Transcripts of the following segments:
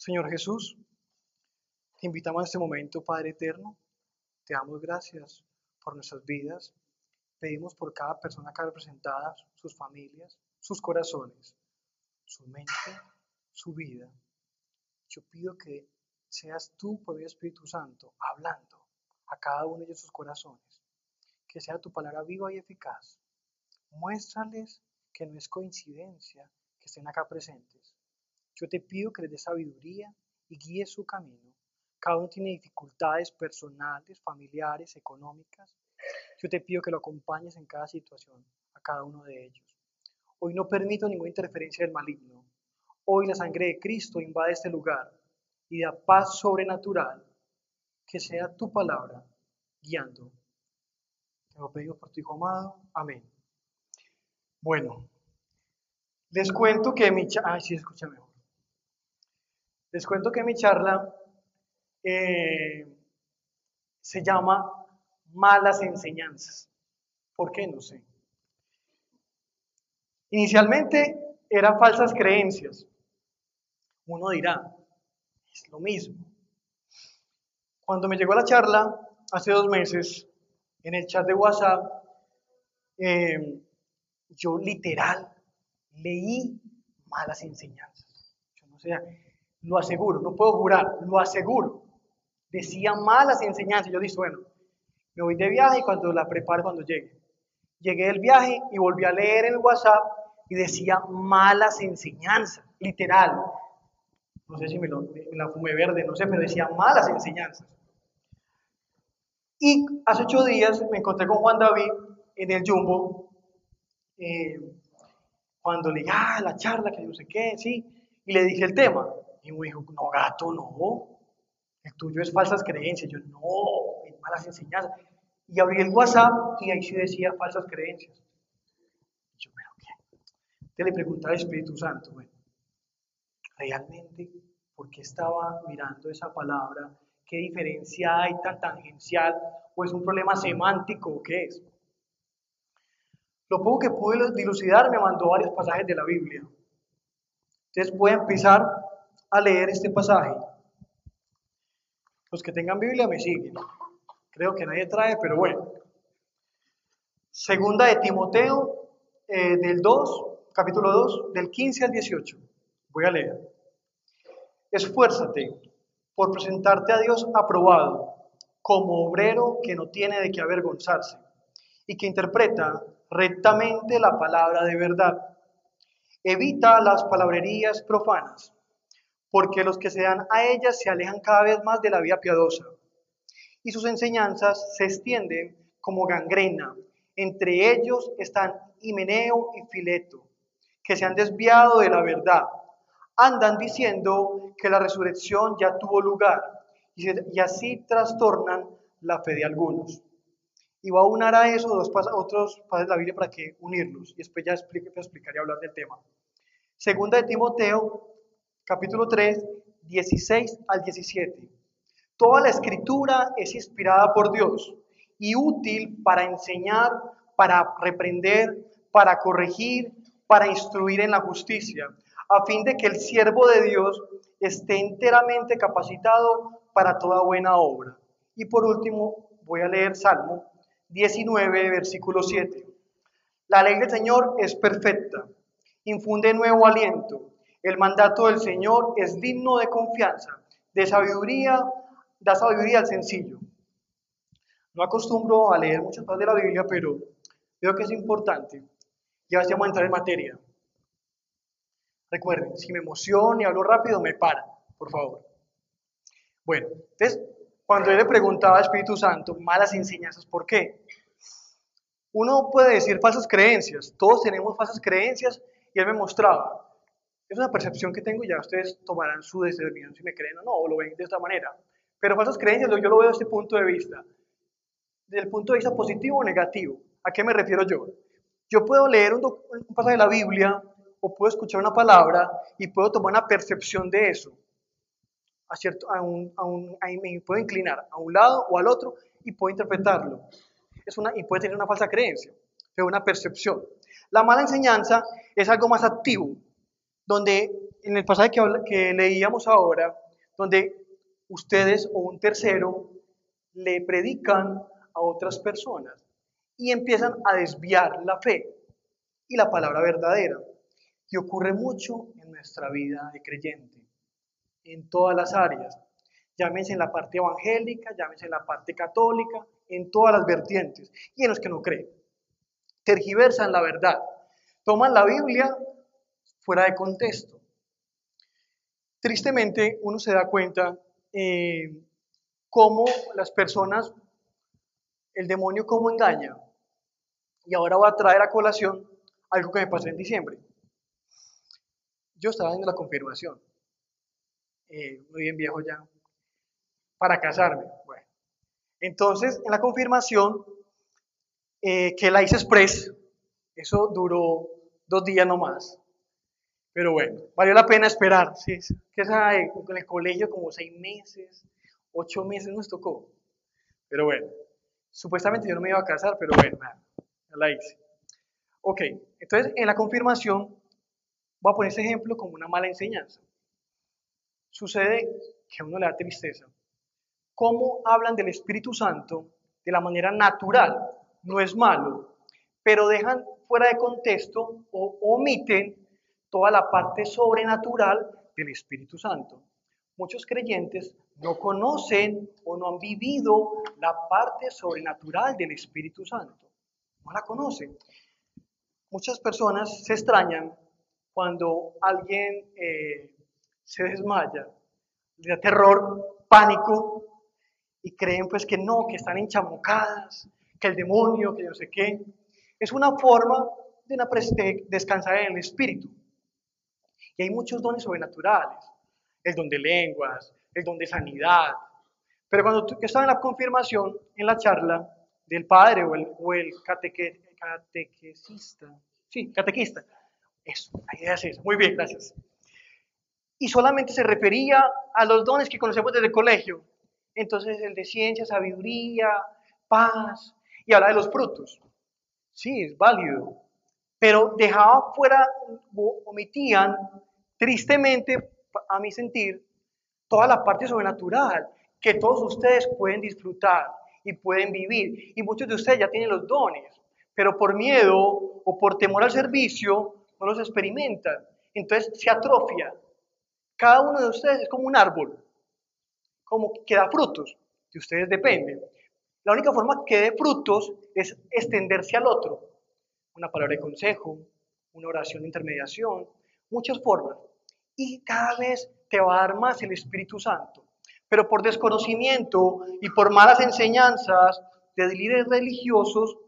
Señor Jesús, te invitamos a este momento, Padre Eterno. Te damos gracias por nuestras vidas. Pedimos por cada persona acá representada, sus familias, sus corazones, su mente, su vida. Yo pido que seas tú, por el Espíritu Santo, hablando a cada uno de sus corazones. Que sea tu palabra viva y eficaz. Muéstrales que no es coincidencia que estén acá presentes. Yo te pido que les dé sabiduría y guíe su camino. Cada uno tiene dificultades personales, familiares, económicas. Yo te pido que lo acompañes en cada situación, a cada uno de ellos. Hoy no permito ninguna interferencia del maligno. Hoy la sangre de Cristo invade este lugar y da paz sobrenatural. Que sea tu palabra guiando. Te lo pedimos por tu Hijo amado. Amén. Bueno, les cuento que mi charla, sí, escucha mejor. Les cuento que mi charla eh, se llama Malas Enseñanzas. ¿Por qué? No sé. Inicialmente eran falsas creencias. Uno dirá, es lo mismo. Cuando me llegó la charla, hace dos meses, en el chat de WhatsApp, eh, yo literal leí malas enseñanzas. Yo no sé, lo aseguro, no puedo jurar, lo aseguro. Decía malas enseñanzas. Yo dije, bueno, me voy de viaje y cuando la preparo cuando llegue. Llegué del viaje y volví a leer el WhatsApp y decía malas enseñanzas, literal. No sé si me, la fumé verde, no sé, pero decía malas enseñanzas. Y hace ocho días me encontré con Juan David en el Jumbo, eh, cuando le dije, ah, la charla, que no sé qué, sí, y le dije el tema. Y me dijo, no, gato, no, el tuyo es falsas creencias. Yo, no, es malas enseñanzas. Y abrí el WhatsApp y ahí sí decía falsas creencias. Yo, pero ¿qué? Te le preguntaba al Espíritu Santo, bueno, realmente, ¿por qué estaba mirando esa palabra? ¿Qué diferencia hay tan tangencial? ¿O es un problema semántico o qué es? Lo poco que pude dilucidar me mandó varios pasajes de la Biblia. Entonces voy a empezar a leer este pasaje. Los que tengan Biblia me siguen. Creo que nadie trae, pero bueno. Segunda de Timoteo, eh, del 2, capítulo 2, del 15 al 18. Voy a leer. Esfuérzate por presentarte a Dios aprobado, como obrero que no tiene de qué avergonzarse y que interpreta rectamente la palabra de verdad. Evita las palabrerías profanas, porque los que se dan a ellas se alejan cada vez más de la vida piadosa, y sus enseñanzas se extienden como gangrena. Entre ellos están Himeneo y Fileto, que se han desviado de la verdad andan diciendo que la resurrección ya tuvo lugar y, así trastornan la fe de algunos. Y va a unar a eso dos otros padres de la Biblia para que unirlos. Y después ya explique, explicar y hablar del tema. Segunda de Timoteo, capítulo 3, 16 al 17. Toda la escritura es inspirada por Dios y útil para enseñar, para reprender, para corregir, para instruir en la justicia, a fin de que el siervo de Dios esté enteramente capacitado para toda buena obra. Y por último, voy a leer Salmo 19, versículo 7. La ley del Señor es perfecta, infunde nuevo aliento. El mandato del Señor es digno de confianza, de sabiduría, da sabiduría al sencillo. No acostumbro a leer muchas cosas de la Biblia, pero veo que es importante. Ya vamos a entrar en materia. Recuerden, si me emociono y hablo rápido, me para, por favor. Bueno, entonces, cuando él le preguntaba al Espíritu Santo, malas enseñanzas, ¿por qué? Uno puede decir falsas creencias, todos tenemos falsas creencias, y él me mostraba. Es una percepción que tengo y ya ustedes tomarán su determinación si me creen o no, o lo ven de esta manera. Pero falsas creencias, yo lo veo desde este punto de vista. Desde el punto de vista positivo o negativo. ¿A qué me refiero yo? Yo puedo leer un, un pasaje de la Biblia o puedo escuchar una palabra y puedo tomar una percepción de eso. A cierto, a un, a un, me puedo inclinar a un lado o al otro y puedo interpretarlo. Es una, y puede tener una falsa creencia, pero una percepción. La mala enseñanza es algo más activo, donde en el pasaje que, que leíamos ahora, donde ustedes o un tercero le predican a otras personas y empiezan a desviar la fe y la palabra verdadera. Y ocurre mucho en nuestra vida de creyente, en todas las áreas. Llámense en la parte evangélica, llámense en la parte católica, en todas las vertientes y en los que no creen. Tergiversan la verdad, toman la Biblia fuera de contexto. Tristemente, uno se da cuenta eh, cómo las personas, el demonio cómo engaña. Y ahora voy a traer a colación algo que me pasó en diciembre. Yo estaba en la confirmación, eh, muy bien viejo ya, para casarme. Bueno, entonces en la confirmación, eh, que la hice express, eso duró dos días nomás. Pero bueno, valió la pena esperar. ¿sí? Que sabe, con el colegio como seis meses, ocho meses nos tocó. Pero bueno, supuestamente yo no me iba a casar, pero bueno, nada, la hice. Ok, entonces en la confirmación voy a poner ese ejemplo como una mala enseñanza. Sucede que a uno le da tristeza. ¿Cómo hablan del Espíritu Santo de la manera natural? No es malo, pero dejan fuera de contexto o omiten toda la parte sobrenatural del Espíritu Santo. Muchos creyentes no conocen o no han vivido la parte sobrenatural del Espíritu Santo. No la conocen. Muchas personas se extrañan cuando alguien eh, se desmaya, le da terror, pánico, y creen pues que no, que están enchamucadas, que el demonio, que yo sé qué. Es una forma de, una, descansar en el espíritu. Y hay muchos dones sobrenaturales. El don de lenguas, el don de sanidad. Pero cuando tú, estaba en la confirmación, en la charla del padre o el, o el catequista, sí, catequista, eso, la idea es eso. Muy bien, gracias. Y solamente se refería a los dones que conocemos desde el colegio. Entonces, el de ciencia, sabiduría, paz, y habla de los frutos. Sí, es válido. Pero dejaba fuera, omitían, tristemente, a mi sentir, toda la parte sobrenatural que todos ustedes pueden disfrutar y pueden vivir. Y muchos de ustedes ya tienen los dones, pero por miedo o por temor al servicio no los experimentan. Entonces se atrofia. Cada uno de ustedes es como un árbol, como que da frutos, de ustedes depende. La única forma que dé frutos es extenderse al otro. Una palabra de consejo, una oración de intermediación, muchas formas. Y cada vez te va a dar más el Espíritu Santo. Pero por desconocimiento y por malas enseñanzas de líderes religiosos,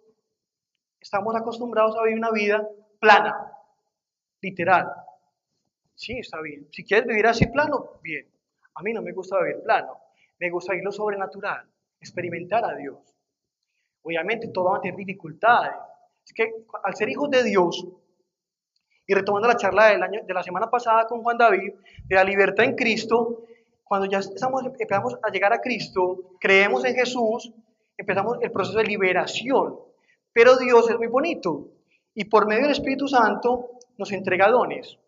estamos acostumbrados a vivir una vida plana, literal. Sí, está bien. Si quieres vivir así plano, bien. A mí no me gusta vivir plano. Me gusta vivir lo sobrenatural, experimentar a Dios. Obviamente todo va a tener dificultades. Es que al ser hijos de Dios, y retomando la charla del año, de la semana pasada con Juan David, de la libertad en Cristo, cuando ya estamos, empezamos a llegar a Cristo, creemos en Jesús, empezamos el proceso de liberación. Pero Dios es muy bonito y por medio del Espíritu Santo nos entrega dones,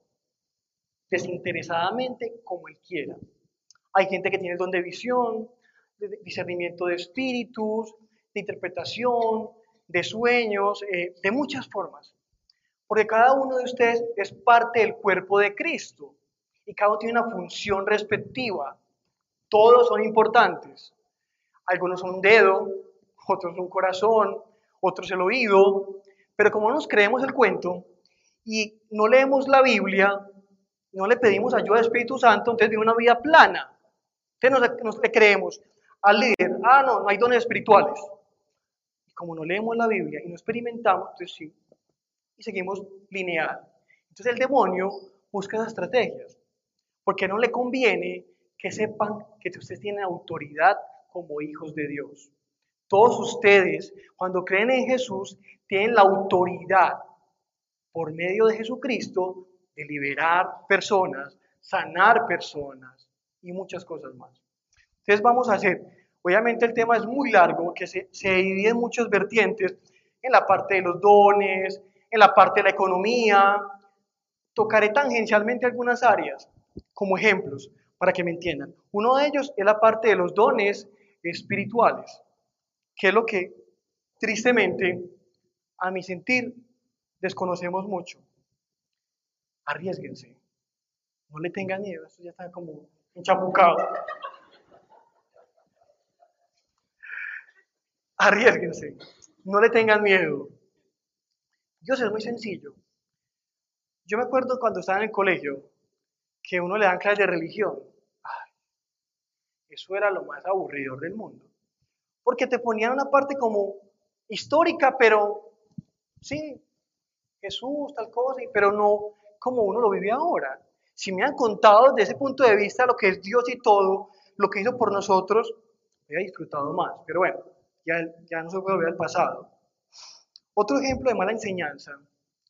desinteresadamente como Él quiera. Hay gente que tiene el don de visión, de discernimiento de espíritus, de interpretación, de sueños, eh, de muchas formas. Porque cada uno de ustedes es parte del cuerpo de Cristo y cada uno tiene una función respectiva. Todos son importantes. Algunos son un dedo, otros un corazón, otros el oído. Pero como nos creemos el cuento y no leemos la Biblia, no le pedimos ayuda al Espíritu Santo, entonces vive una vida plana. Entonces nos, le creemos al líder, ah, no, no hay dones espirituales. Y como no leemos la Biblia y no experimentamos, entonces sí, y seguimos lineal. Entonces el demonio busca esas estrategias, porque no le conviene que sepan que ustedes tienen autoridad como hijos de Dios. Todos ustedes, cuando creen en Jesús, tienen la autoridad por medio de Jesucristo de liberar personas, sanar personas y muchas cosas más. Entonces vamos a hacer, obviamente el tema es muy largo, que se, se divide en muchas vertientes, en la parte de los dones, en la parte de la economía, Tocaré tangencialmente algunas áreas como ejemplos para que me entiendan. Uno de ellos es la parte de los dones espirituales, que es lo que tristemente, a mi sentir, desconocemos mucho. Arriesguense. No le tengan miedo, esto ya está como enchapucado. Arriesguense. No le tengan miedo. Dios es muy sencillo. Yo me acuerdo cuando estaba en el colegio que uno le dan clases de religión. eso era lo más aburrido del mundo. Porque te ponían una parte como histórica, pero sí, Jesús, tal cosa, pero no como uno lo vive ahora. Si me han contado desde ese punto de vista lo que es Dios y todo, lo que hizo por nosotros, he disfrutado más. Pero bueno, ya, ya no se puede volver al pasado. Otro ejemplo de mala enseñanza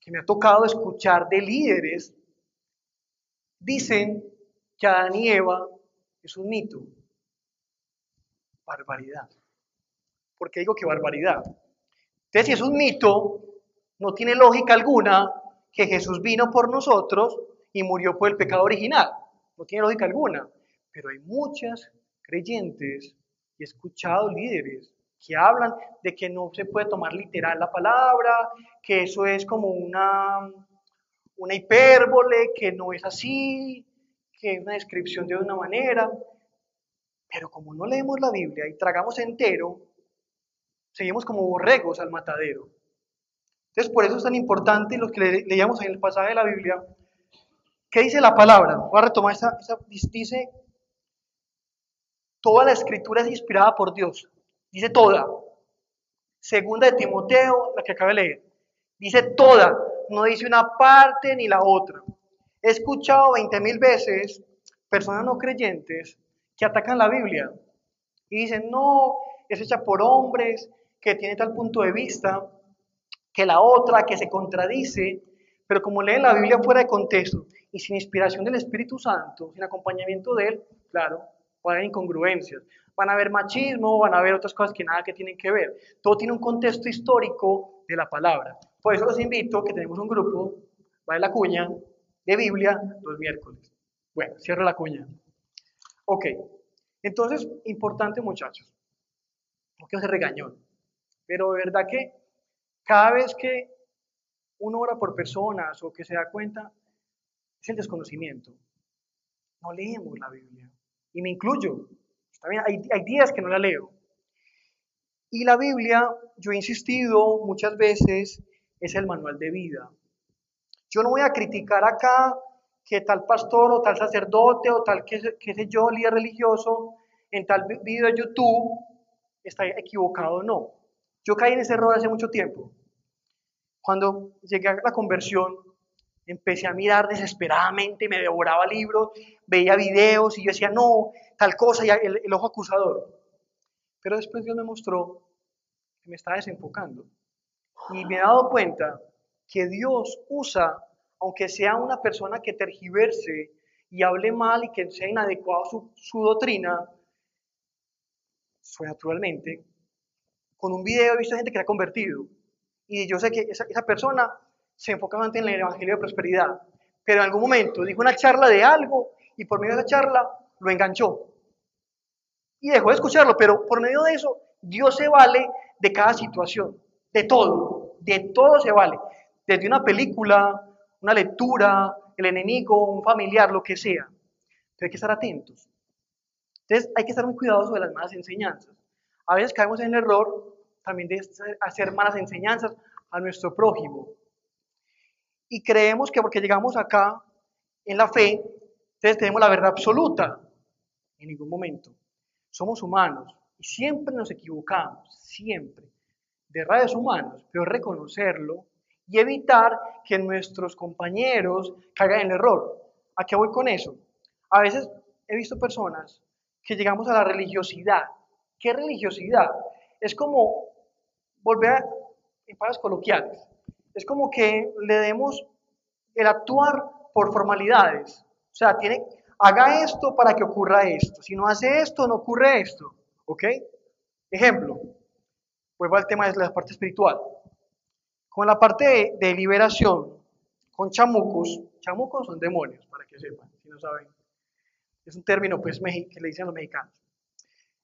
que me ha tocado escuchar de líderes, dicen que Adán y Eva es un mito. Barbaridad. ¿Por qué digo que barbaridad? Entonces, si es un mito, no tiene lógica alguna que Jesús vino por nosotros y murió por el pecado original. No tiene lógica alguna. Pero hay muchas creyentes y he escuchado líderes que hablan de que no se puede tomar literal la palabra, que eso es como una, una hipérbole, que no es así, que es una descripción de una manera. Pero como no leemos la Biblia y tragamos entero, seguimos como borregos al matadero. Entonces, por eso es tan importante lo que leíamos en el pasaje de la Biblia. ¿Qué dice la palabra? Voy a retomar esa, esa dice, toda la escritura es inspirada por Dios Dice toda. Segunda de Timoteo, la que acabo de leer. Dice toda, no dice una parte ni la otra. He escuchado 20 mil veces personas no creyentes que atacan la Biblia y dicen, no, es hecha por hombres, que tiene tal punto de vista, que la otra, que se contradice, pero como leen la Biblia fuera de contexto y sin inspiración del Espíritu Santo, sin acompañamiento de él, claro, puede haber incongruencias van a haber machismo, van a haber otras cosas que nada que tienen que ver. Todo tiene un contexto histórico de la palabra. Por eso los invito que tenemos un grupo, va de la cuña, de Biblia, los miércoles. Bueno, cierro la cuña. Ok, entonces, importante muchachos, no quiero ser regañón, pero de verdad que cada vez que uno ora por personas o que se da cuenta, es el desconocimiento. No leemos la Biblia. Y me incluyo. Hay, días que no la leo. Y la Biblia, yo he insistido muchas veces, es el manual de vida. Yo no voy a criticar acá que tal pastor o tal sacerdote o tal, qué, sé yo, líder religioso, en tal video de YouTube está equivocado o no. Yo caí en ese error hace mucho tiempo. Cuando llegué a la conversión, empecé a mirar desesperadamente, me devoraba libros, veía videos y yo decía, no, tal cosa, y el, ojo acusador. Pero después Dios me mostró que me estaba desenfocando. Y me he dado cuenta que Dios usa, aunque sea una persona que tergiverse y hable mal y que sea inadecuado su, doctrina, fue naturalmente, con un video he visto gente que se ha convertido. Y yo sé que esa persona se enfocaba en el Evangelio de Prosperidad, pero en algún momento dijo una charla de algo y por medio de la charla lo enganchó. Y dejó de escucharlo, pero por medio de eso Dios se vale de cada situación, de todo, de todo se vale. Desde una película, una lectura, el enemigo, un familiar, lo que sea. Pero hay que estar atentos. Entonces hay que estar muy cuidadosos de las malas enseñanzas. A veces caemos en el error también de hacer malas enseñanzas a nuestro prójimo. Y creemos que porque llegamos acá en la fe, entonces tenemos la verdad absoluta. En ningún momento. Somos humanos y siempre nos equivocamos, siempre. De rayos humanos, pero reconocerlo y evitar que nuestros compañeros caigan en el error. ¿A qué voy con eso? A veces he visto personas que llegamos a la religiosidad. ¿Qué religiosidad? Es como volver a, en palabras coloquiales, es como que le demos el actuar por formalidades. O sea, tiene, haga esto para que ocurra esto. Si no hace esto, no ocurre esto. ¿Ok? Ejemplo, vuelvo al tema de la parte espiritual. Con la parte de, liberación, con chamucos. Chamucos son demonios, para que sepan, si no saben. Es un término pues, que le dicen los mexicanos.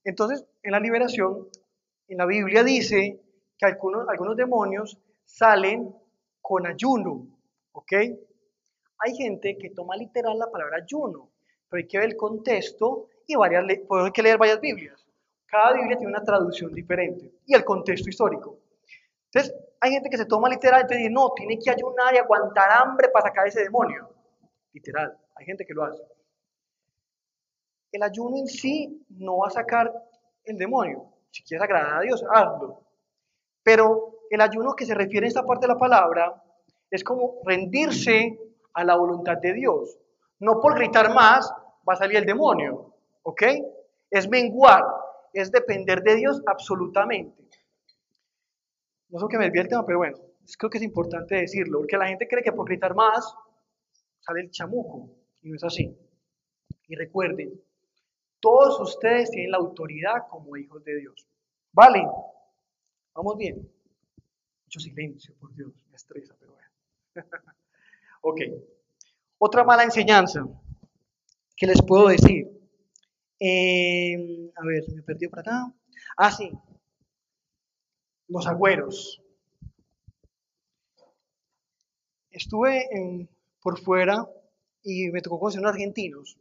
Entonces, en la liberación, en la Biblia dice que algunos, algunos demonios salen con ayuno, ¿ok? Hay gente que toma literal la palabra ayuno, pero hay que ver el contexto y varias, hay que leer varias Biblias. Cada Biblia tiene una traducción diferente y el contexto histórico. Entonces, hay gente que se toma literal y dice, no, tiene que ayunar y aguantar hambre para sacar ese demonio. Literal, hay gente que lo hace. El ayuno en sí no va a sacar el demonio. Si quieres agradar a Dios, hazlo. Pero el ayuno que se refiere a esta parte de la palabra es como rendirse a la voluntad de Dios. No por gritar más va a salir el demonio, ¿ok? Es menguar, es depender de Dios absolutamente. No sé que me desvíe el tema, pero bueno, creo que es importante decirlo, porque la gente cree que por gritar más sale el chamuco, y no es así. Y recuerden, todos ustedes tienen la autoridad como hijos de Dios. ¿Vale? ¿Vamos bien? Mucho silencio, por Dios, me estresa, pero bueno. ok. Otra mala enseñanza que les puedo decir. Eh, a ver, me perdió por acá. Ah, sí. Los agüeros. Estuve por fuera y me tocó conocer unos argentinos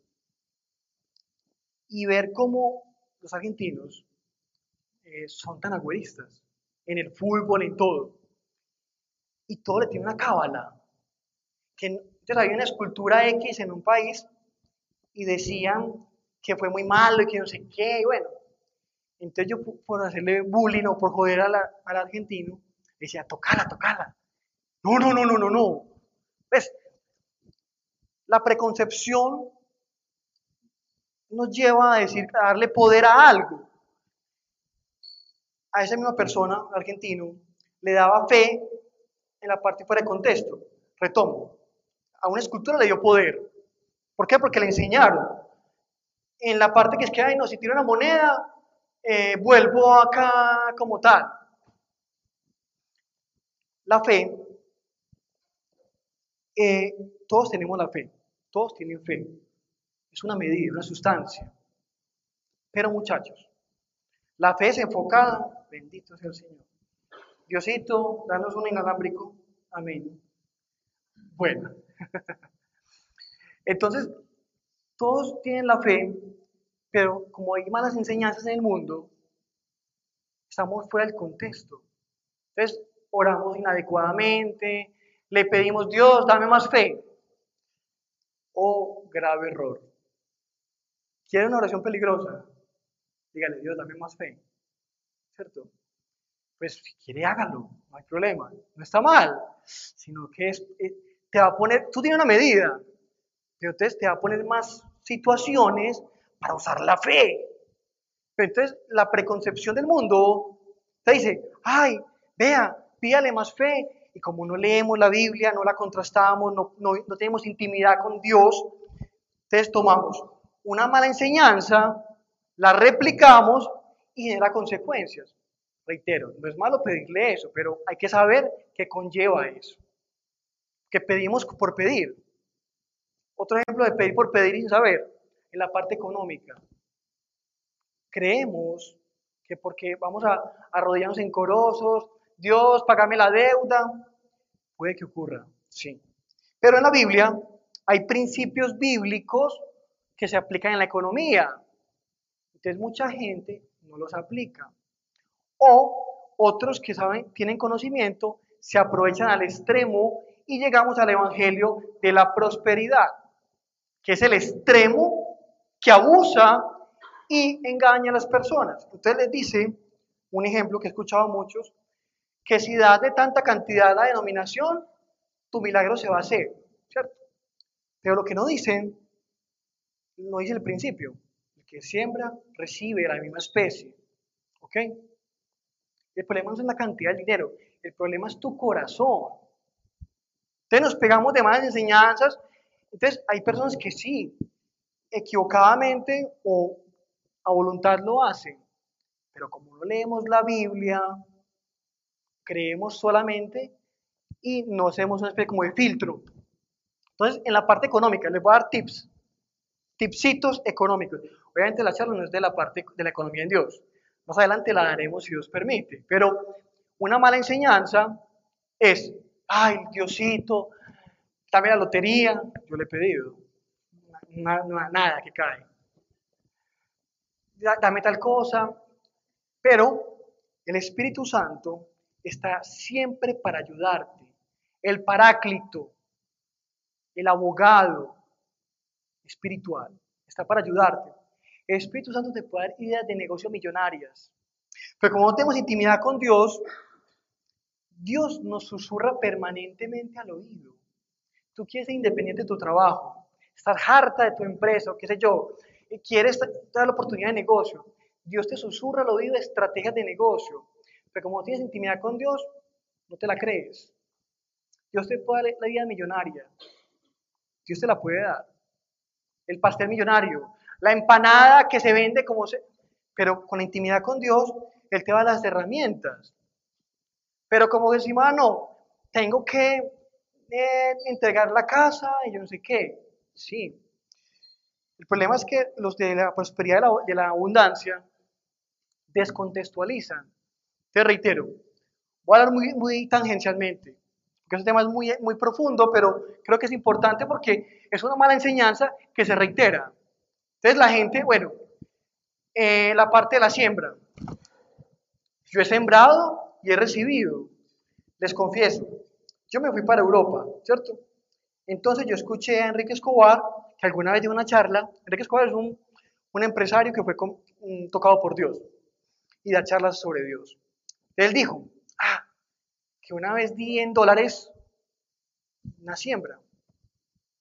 y ver cómo los argentinos eh, son tan agüeristas en el fútbol, en todo. Y todo le tiene una cábala. Que, entonces había una escultura X en un país y decían que fue muy malo y que no sé qué, y bueno. Entonces yo por hacerle bullying o por joder al argentino, decía, tocala, tocala. No, no, no, no, no, no. ¿Ves? La preconcepción nos lleva a decir, a darle poder a algo. A esa misma persona, argentino, le daba fe en la parte fuera de contexto. Retomo. A una escultura le dio poder. ¿Por qué? Porque le enseñaron. En la parte que es que, ay, no, si tiro una moneda, eh, vuelvo acá como tal. La fe, eh, todos tenemos la fe, todos tienen fe. Es una medida, una sustancia. Pero muchachos, la fe es enfocada, bendito sea el Señor. Diosito, danos un inalámbrico. Amén. Bueno. Entonces, todos tienen la fe, pero como hay malas enseñanzas en el mundo, estamos fuera del contexto. Entonces, oramos inadecuadamente, le pedimos, Dios, dame más fe. Oh, grave error. ¿Quiere una oración peligrosa? Dígale, Dios, dame más fe. ¿Cierto? Pues si quiere, hágalo, no hay problema. No está mal, sino que es, eh, te va a poner, tú tienes una medida, pero entonces te va a poner más situaciones para usar la fe. Pero entonces la preconcepción del mundo te dice, ay, vea, pídale más fe. Y como no leemos la Biblia, no la contrastamos, no, no, no tenemos intimidad con Dios, entonces tomamos una mala enseñanza, la replicamos y genera consecuencias. Reitero, no es malo pedirle eso, pero hay que saber qué conlleva eso. Que pedimos por pedir. Otro ejemplo de pedir por pedir sin saber, en la parte económica. Creemos que porque vamos a arrodillarnos en corosos, Dios, pagame la deuda, puede que ocurra, sí. Pero en la Biblia hay principios bíblicos que se aplican en la economía. Entonces mucha gente no los aplica. O otros que saben, tienen conocimiento, se aprovechan al extremo y llegamos al evangelio de la prosperidad, que es el extremo que abusa y engaña a las personas. Entonces les dice, un ejemplo que he escuchado a muchos, que si das de tanta cantidad la denominación, tu milagro se va a hacer, ¿cierto? Pero lo que no dicen no dice el principio. El que siembra recibe la misma especie. ¿Ok? El problema no es la cantidad de dinero, el problema es tu corazón. Entonces nos pegamos de malas enseñanzas. Entonces hay personas que sí, equivocadamente o a voluntad lo hacen. Pero como no leemos la Biblia, creemos solamente y no hacemos una especie como de filtro. Entonces, en la parte económica, les voy a dar tips, tipsitos económicos. Obviamente la charla no es de la parte de la economía en Dios. Más adelante la daremos si Dios permite. Pero una mala enseñanza es, ay, Diosito, dame la lotería. Yo le he pedido. nada que cae. Dame tal cosa. Pero el Espíritu Santo está siempre para ayudarte. El paráclito, el abogado espiritual, está para ayudarte. Espíritu Santo te puede dar ideas de negocio millonarias. Pero como no tenemos intimidad con Dios, Dios nos susurra permanentemente al oído. Tú quieres ser independiente de tu trabajo, estar harta de tu empresa, o qué sé yo, y quieres dar la oportunidad de negocio. Dios te susurra al oído estrategias de negocio. Pero como no tienes intimidad con Dios, no te la crees. Dios te puede dar la vida millonaria. Dios te la puede dar. El pastel millonario, la empanada que se vende como se... Pero con la intimidad con Dios, Él te va las herramientas. Pero como decimos, ah, no, tengo que eh, entregar la casa y yo no sé qué. Sí. El problema es que los de la prosperidad de la, de la abundancia descontextualizan. Te reitero, voy a hablar muy, muy tangencialmente, porque ese tema es muy, muy profundo, pero creo que es importante porque es una mala enseñanza que se reitera. Entonces la gente, bueno, eh, la parte de la siembra. Yo he sembrado y he recibido. Les confieso, yo me fui para Europa, ¿cierto? Entonces yo escuché a Enrique Escobar, que alguna vez dio una charla. Enrique Escobar es un, un empresario que fue tocado por Dios y da charlas sobre Dios. Él dijo, ah, que una vez di en dólares una siembra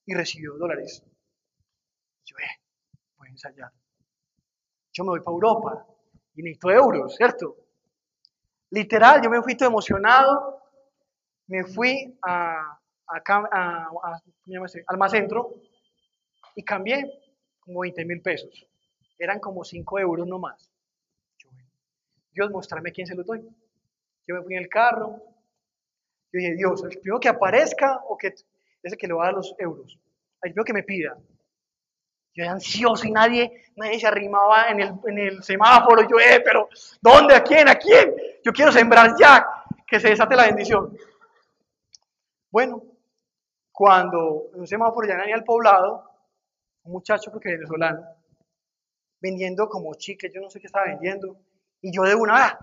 y recibió dólares. Yo, eh, ensayar. Yo me voy para Europa y necesito euros, ¿cierto? Literal, yo me fui todo emocionado, me fui a, a, a, Centro y cambié como 20 mil pesos. Eran como 5 euros nomás. Dios, mostrarme quién se lo doy. Yo me fui en el carro. Yo dije, Dios, el primero que aparezca o que es el que le va a dar los euros. El primero que me pida. Yo era ansioso y nadie, nadie se arrimaba en el, en el semáforo. Yo, eh, pero ¿dónde? ¿A quién? ¿A quién? Yo quiero sembrar ya, que se desate la bendición. Bueno, cuando en un semáforo ya venía al poblado, un muchacho, que venezolano, vendiendo como chicles, yo no sé qué estaba vendiendo, y yo de una, ah,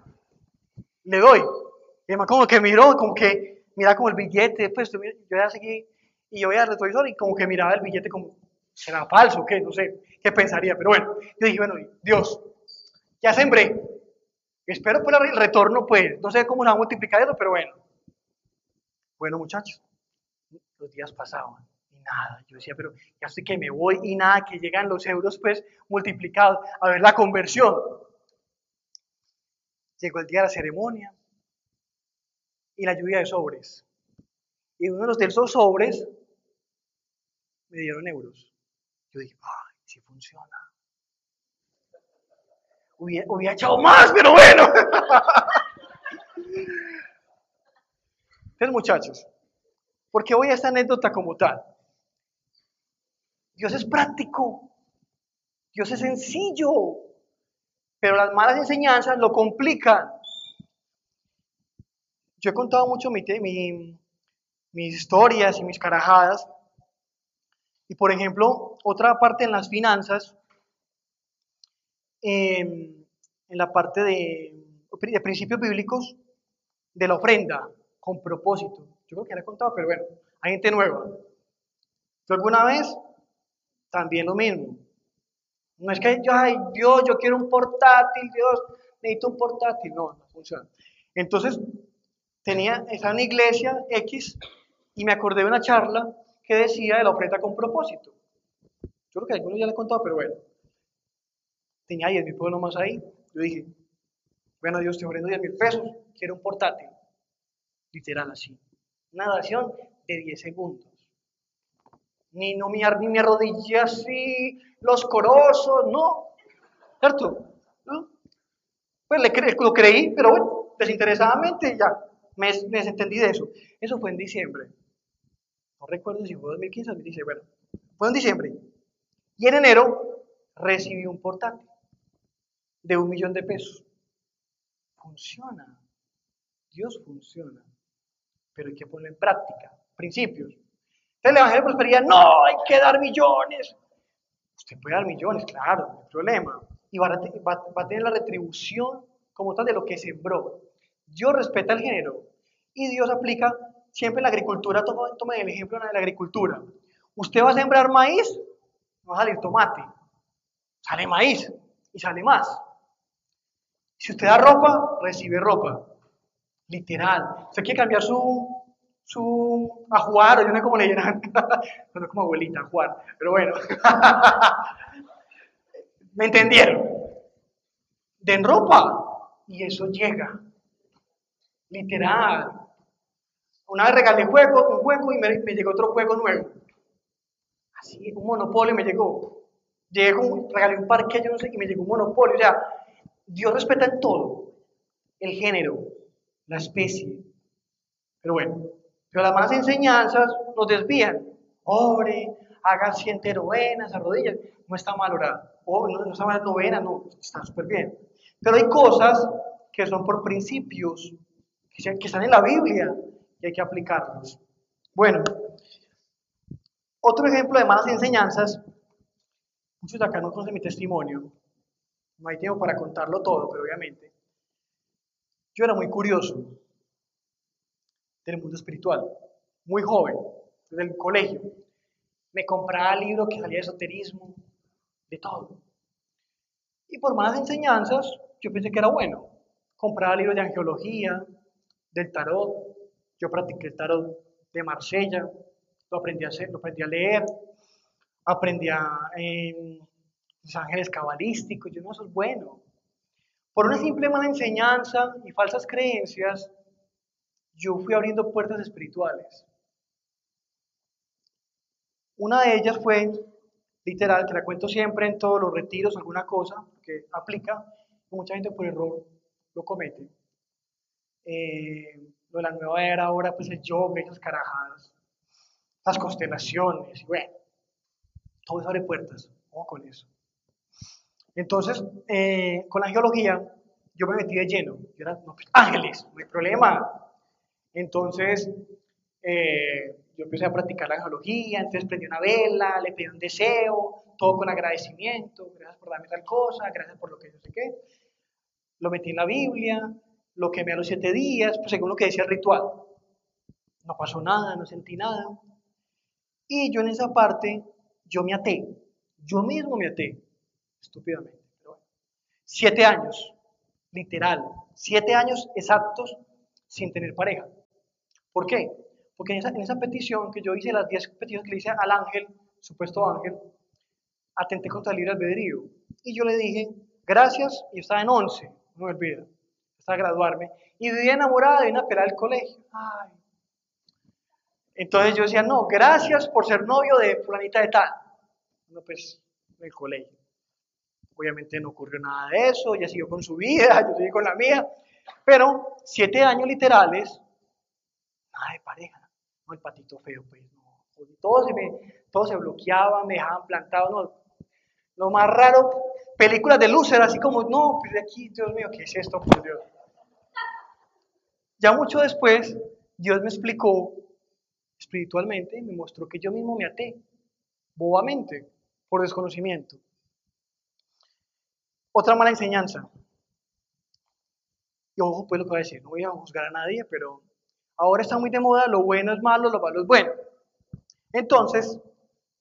le doy. Y además como que miró, como que mira como el billete, pues yo ya seguí y yo veía el retrovisor y como que miraba el billete como, ¿será falso o qué? No sé, qué pensaría, pero bueno, yo dije, bueno, Dios, ya sembré, espero por el retorno, pues, no sé cómo se va a multiplicar eso, pero bueno. Bueno, muchachos, los días pasaban y nada, yo decía, pero ya sé que me voy y nada, que llegan los euros, pues, multiplicados, a ver la conversión. Llegó el día de la ceremonia y la lluvia de sobres. Y uno de esos sobres me dieron euros. Yo dije, ay, si funciona. Hubiera, hubiera echado más, pero bueno. Entonces, muchachos, ¿por qué voy a esta anécdota como tal? Dios es práctico. Dios es sencillo pero las malas enseñanzas lo complican. Yo he contado mucho mi, mis historias y mis carajadas. Y por ejemplo, otra parte en las finanzas, em, en la parte de, de, principios bíblicos, de la ofrenda, con propósito. Yo creo que ya le he contado, pero bueno, hay gente nueva. Yo alguna vez, también lo mismo. No es que yo, ay, Dios, yo quiero un portátil, Dios, necesito un portátil. No, no funciona. Entonces, tenía, esa en iglesia X y me acordé de una charla que decía de la ofrenda con propósito. Yo creo que algunos ya le he contado, pero bueno. Tenía 10 mil pesos más ahí. Yo dije, bueno, Dios, te ofrendo 10 mil pesos, quiero un portátil. Literal así. Una oración de 10 segundos ni, no, mi, ni me arrodillé así, los corosos, no. ¿Cierto? Pues le lo creí, pero bueno, desinteresadamente ya me, me desentendí de eso. Eso fue en diciembre. Recuerdo si fue 2015 o 2016, bueno, fue en diciembre. Y en enero recibí un portátil de un millón de pesos. Funciona. Dios funciona. Pero hay que ponerlo en práctica. Principios. Entonces el Evangelio de Prosperidad, no, hay que dar millones. Usted puede dar millones, claro, no hay problema. Y va a, va a tener la retribución como tal de lo que sembró. Dios respeta el género y Dios aplica siempre la agricultura. Toma, el ejemplo de la agricultura. Usted va a sembrar maíz, va a salir tomate. Sale maíz y sale más. Si usted da ropa, recibe ropa. Literal. Usted quiere cambiar su, su ajuar, yo no sé cómo le no como abuelita, ajuar. Pero bueno. ¿Me entendieron? Den ropa y eso llega. Literal. Una vez regalé juego, un juego y me, llegó otro juego nuevo. Así, un monopolio me llegó. Llegué regalé un parque, yo no sé, y me llegó un monopolio. O sea, Dios respeta en todo. El género, la especie. Pero bueno, pero las malas enseñanzas nos desvían. Ore, haga siete novenas, arrodillas. No está mal orar. No, no está mal novena, no, está súper bien. Pero hay cosas que son por principios, que están en la Biblia y hay que aplicarlos. Bueno, otro ejemplo de malas enseñanzas, muchos de acá no conocen mi testimonio, no hay tiempo para contarlo todo, pero obviamente, yo era muy curioso del mundo espiritual, muy joven, desde el colegio. Me compraba libros que salía de esoterismo, de todo. Y por malas enseñanzas, yo pensé que era bueno. Compraba libros de angeología, del tarot. Yo practiqué el tarot de Marsella, lo aprendí a, lo aprendí a leer, aprendí a eh, los ángeles cabalísticos, yo no, eso es bueno. Por una simple mala enseñanza y falsas creencias, yo fui abriendo puertas espirituales. Una de ellas fue, literal, que la cuento siempre en todos los retiros, alguna cosa que aplica, mucha gente por error lo comete. Eh, lo de la nueva era ahora, pues el yoga, esas carajadas, las constelaciones, y bueno, todo eso abre puertas, ojo con eso. Entonces, eh, con la geología, yo me metí de lleno, yo era, no, pues, ángeles, no hay problema. Entonces, eh, yo empecé a practicar la geología, entonces prendí una vela, le pedí un deseo, todo con agradecimiento, gracias por darme tal cosa, gracias por lo que yo sé qué. Lo metí en la Biblia, lo quemé a los siete días, pues según lo que decía el ritual. No pasó nada, no sentí nada. Y yo en esa parte, yo me até, yo mismo me até, estúpidamente. Siete años, literal, siete años exactos sin tener pareja. ¿Por qué? Porque en esa, en esa petición que yo hice, las diez peticiones que le hice al ángel, supuesto ángel, atenté contra el libre albedrío. Y yo le dije, gracias, y estaba en once, no me olvida a graduarme, y vivía enamorada de una pelada del colegio. Entonces yo decía, no, gracias por ser novio de fulanita de tal. No, pues, en el colegio. Obviamente no ocurrió nada de eso, ella siguió con su vida, yo seguí con la mía, pero siete años literales, nada de pareja, no, el patito feo, pues, no, todo se, me, se bloqueaba, me dejaban plantado, no, lo más raro, películas de luz era así como, no, pues de aquí, Dios mío, ¿qué es esto, por Dios? Ya mucho después, Dios me explicó espiritualmente, me mostró que yo mismo me até, bobamente, por desconocimiento. Otra mala enseñanza. Y ojo, pues lo que voy a decir, no voy a juzgar a nadie, pero ahora está muy de moda, lo bueno es malo, lo malo es bueno. Entonces,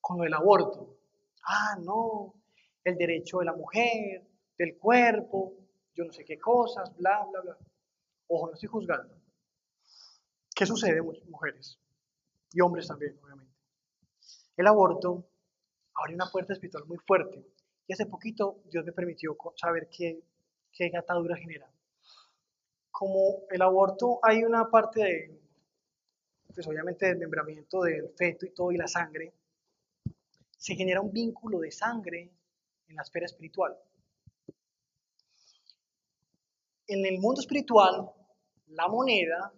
con lo del aborto, ah, no, el derecho de la mujer, del cuerpo, yo no sé qué cosas, bla, bla, bla. Ojo, no estoy juzgando. ¿Qué sucede, mujeres? Y hombres también, obviamente. El aborto abre una puerta espiritual muy fuerte. Y hace poquito Dios me permitió saber qué, qué atadura genera. Como el aborto, hay una parte de, pues obviamente, del membramiento del feto y todo, y la sangre. Se genera un vínculo de sangre en la esfera espiritual. En el mundo espiritual, la moneda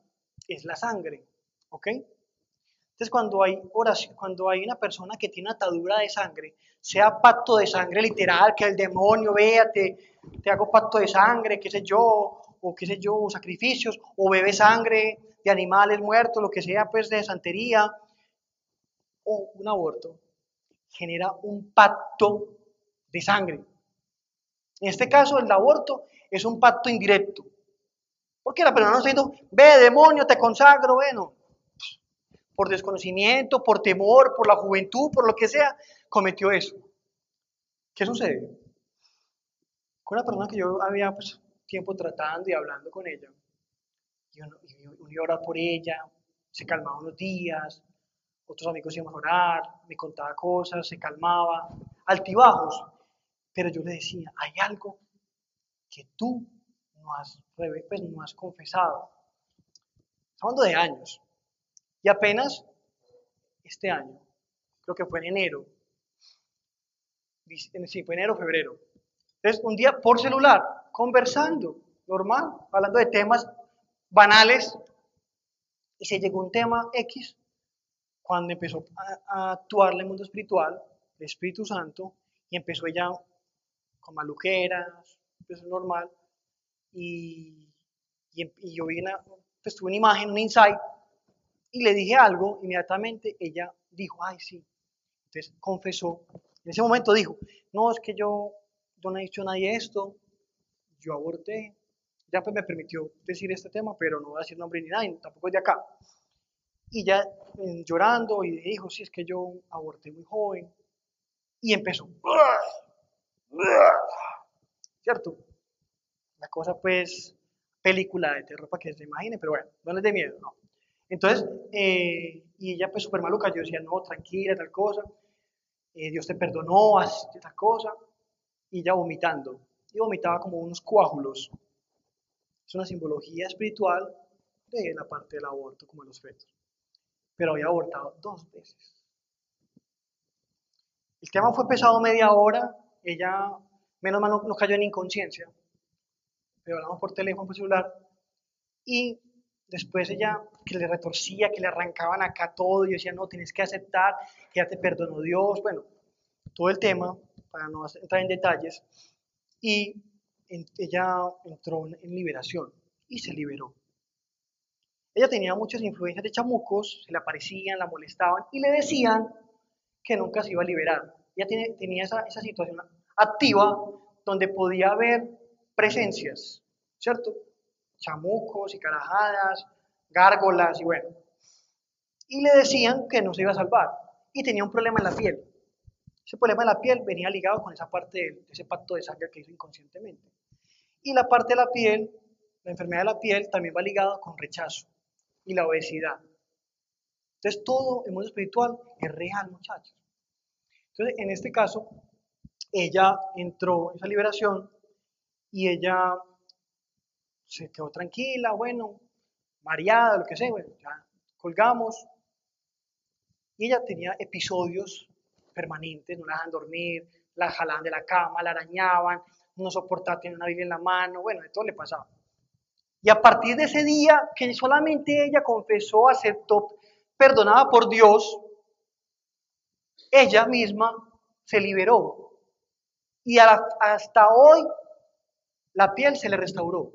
es la sangre, ¿ok? Entonces, cuando hay oración, cuando hay una persona que tiene atadura de sangre, sea pacto de sangre literal, que el demonio vea, te, te hago pacto de sangre, qué sé yo, o qué sé yo, sacrificios, o bebe sangre de animales muertos, lo que sea, pues de santería, o un aborto, genera un pacto de sangre. En este caso, el aborto es un pacto indirecto. Porque la persona no está diciendo, ve demonio, te consagro, bueno, por desconocimiento, por temor, por la juventud, por lo que sea, cometió eso. ¿Qué sucede? Con una persona que yo había pues, tiempo tratando y hablando con ella, y uno, iba a orar por ella, se calmaba unos días, otros amigos iban a orar, me contaba cosas, se calmaba, altibajos, pero yo le decía, hay algo que tú no has, pues, no has confesado. Estamos hablando de años. Y apenas este año, creo que fue en enero, sí, fue enero, febrero. Entonces, un día por celular, conversando, normal, hablando de temas banales, y se llegó un tema X cuando empezó a, actuar el mundo espiritual, el Espíritu Santo, y empezó ella con maluqueras, empezó normal, y, y, yo vi una, pues tuve una imagen, un insight, y le dije algo, inmediatamente ella dijo, ay, sí. Entonces confesó. En ese momento dijo, no, es que yo, yo no he dicho a nadie esto, yo aborté. Ya pues me permitió decir este tema, pero no voy a decir nombre ni nada, tampoco es de acá. Y ya llorando y dijo, sí, es que yo aborté muy joven. Y empezó. ¿Cierto? La cosa pues, película de terror para que se imagine, pero bueno, no les dé miedo, no. Entonces, eh, y ella pues súper maluca, yo decía, no, tranquila, tal cosa, eh, Dios te perdonó, haz tal cosa, y ella vomitando, y vomitaba como unos coágulos. Es una simbología espiritual de la parte del aborto, como en los fetos. Pero había abortado dos veces. El tema fue pesado media hora, ella, menos mal, no, cayó en inconsciencia, pero hablamos por teléfono, por celular, y Después ella que le retorcía, que le arrancaban acá todo, y yo decía, no, tienes que aceptar, que ya te perdonó Dios, bueno, todo el tema, para no entrar en detalles, y ella entró en liberación y se liberó. Ella tenía muchas influencias de chamucos, se le aparecían, la molestaban y le decían que nunca se iba a liberar. Ella tenía esa, esa situación activa donde podía haber presencias, ¿cierto? chamucos y carajadas, gárgolas y bueno. Y le decían que no se iba a salvar y tenía un problema en la piel. Ese problema en la piel venía ligado con esa parte de, ese pacto de sangre que hizo inconscientemente. Y la parte de la piel, la enfermedad de la piel, también va ligado con rechazo y la obesidad. Entonces todo el mundo espiritual es real, muchachos. Entonces, en este caso, ella entró en esa liberación y ella se quedó tranquila, bueno, mareada, lo que sea, bueno, ya colgamos. Y ella tenía episodios permanentes, no la dejan dormir, la jalaban de la cama, la arañaban, no soportaba tener una Biblia en la mano, bueno, de todo le pasaba. Y a partir de ese día, que solamente ella confesó, aceptó, perdonada por Dios, ella misma se liberó. Y hasta hoy la piel se le restauró.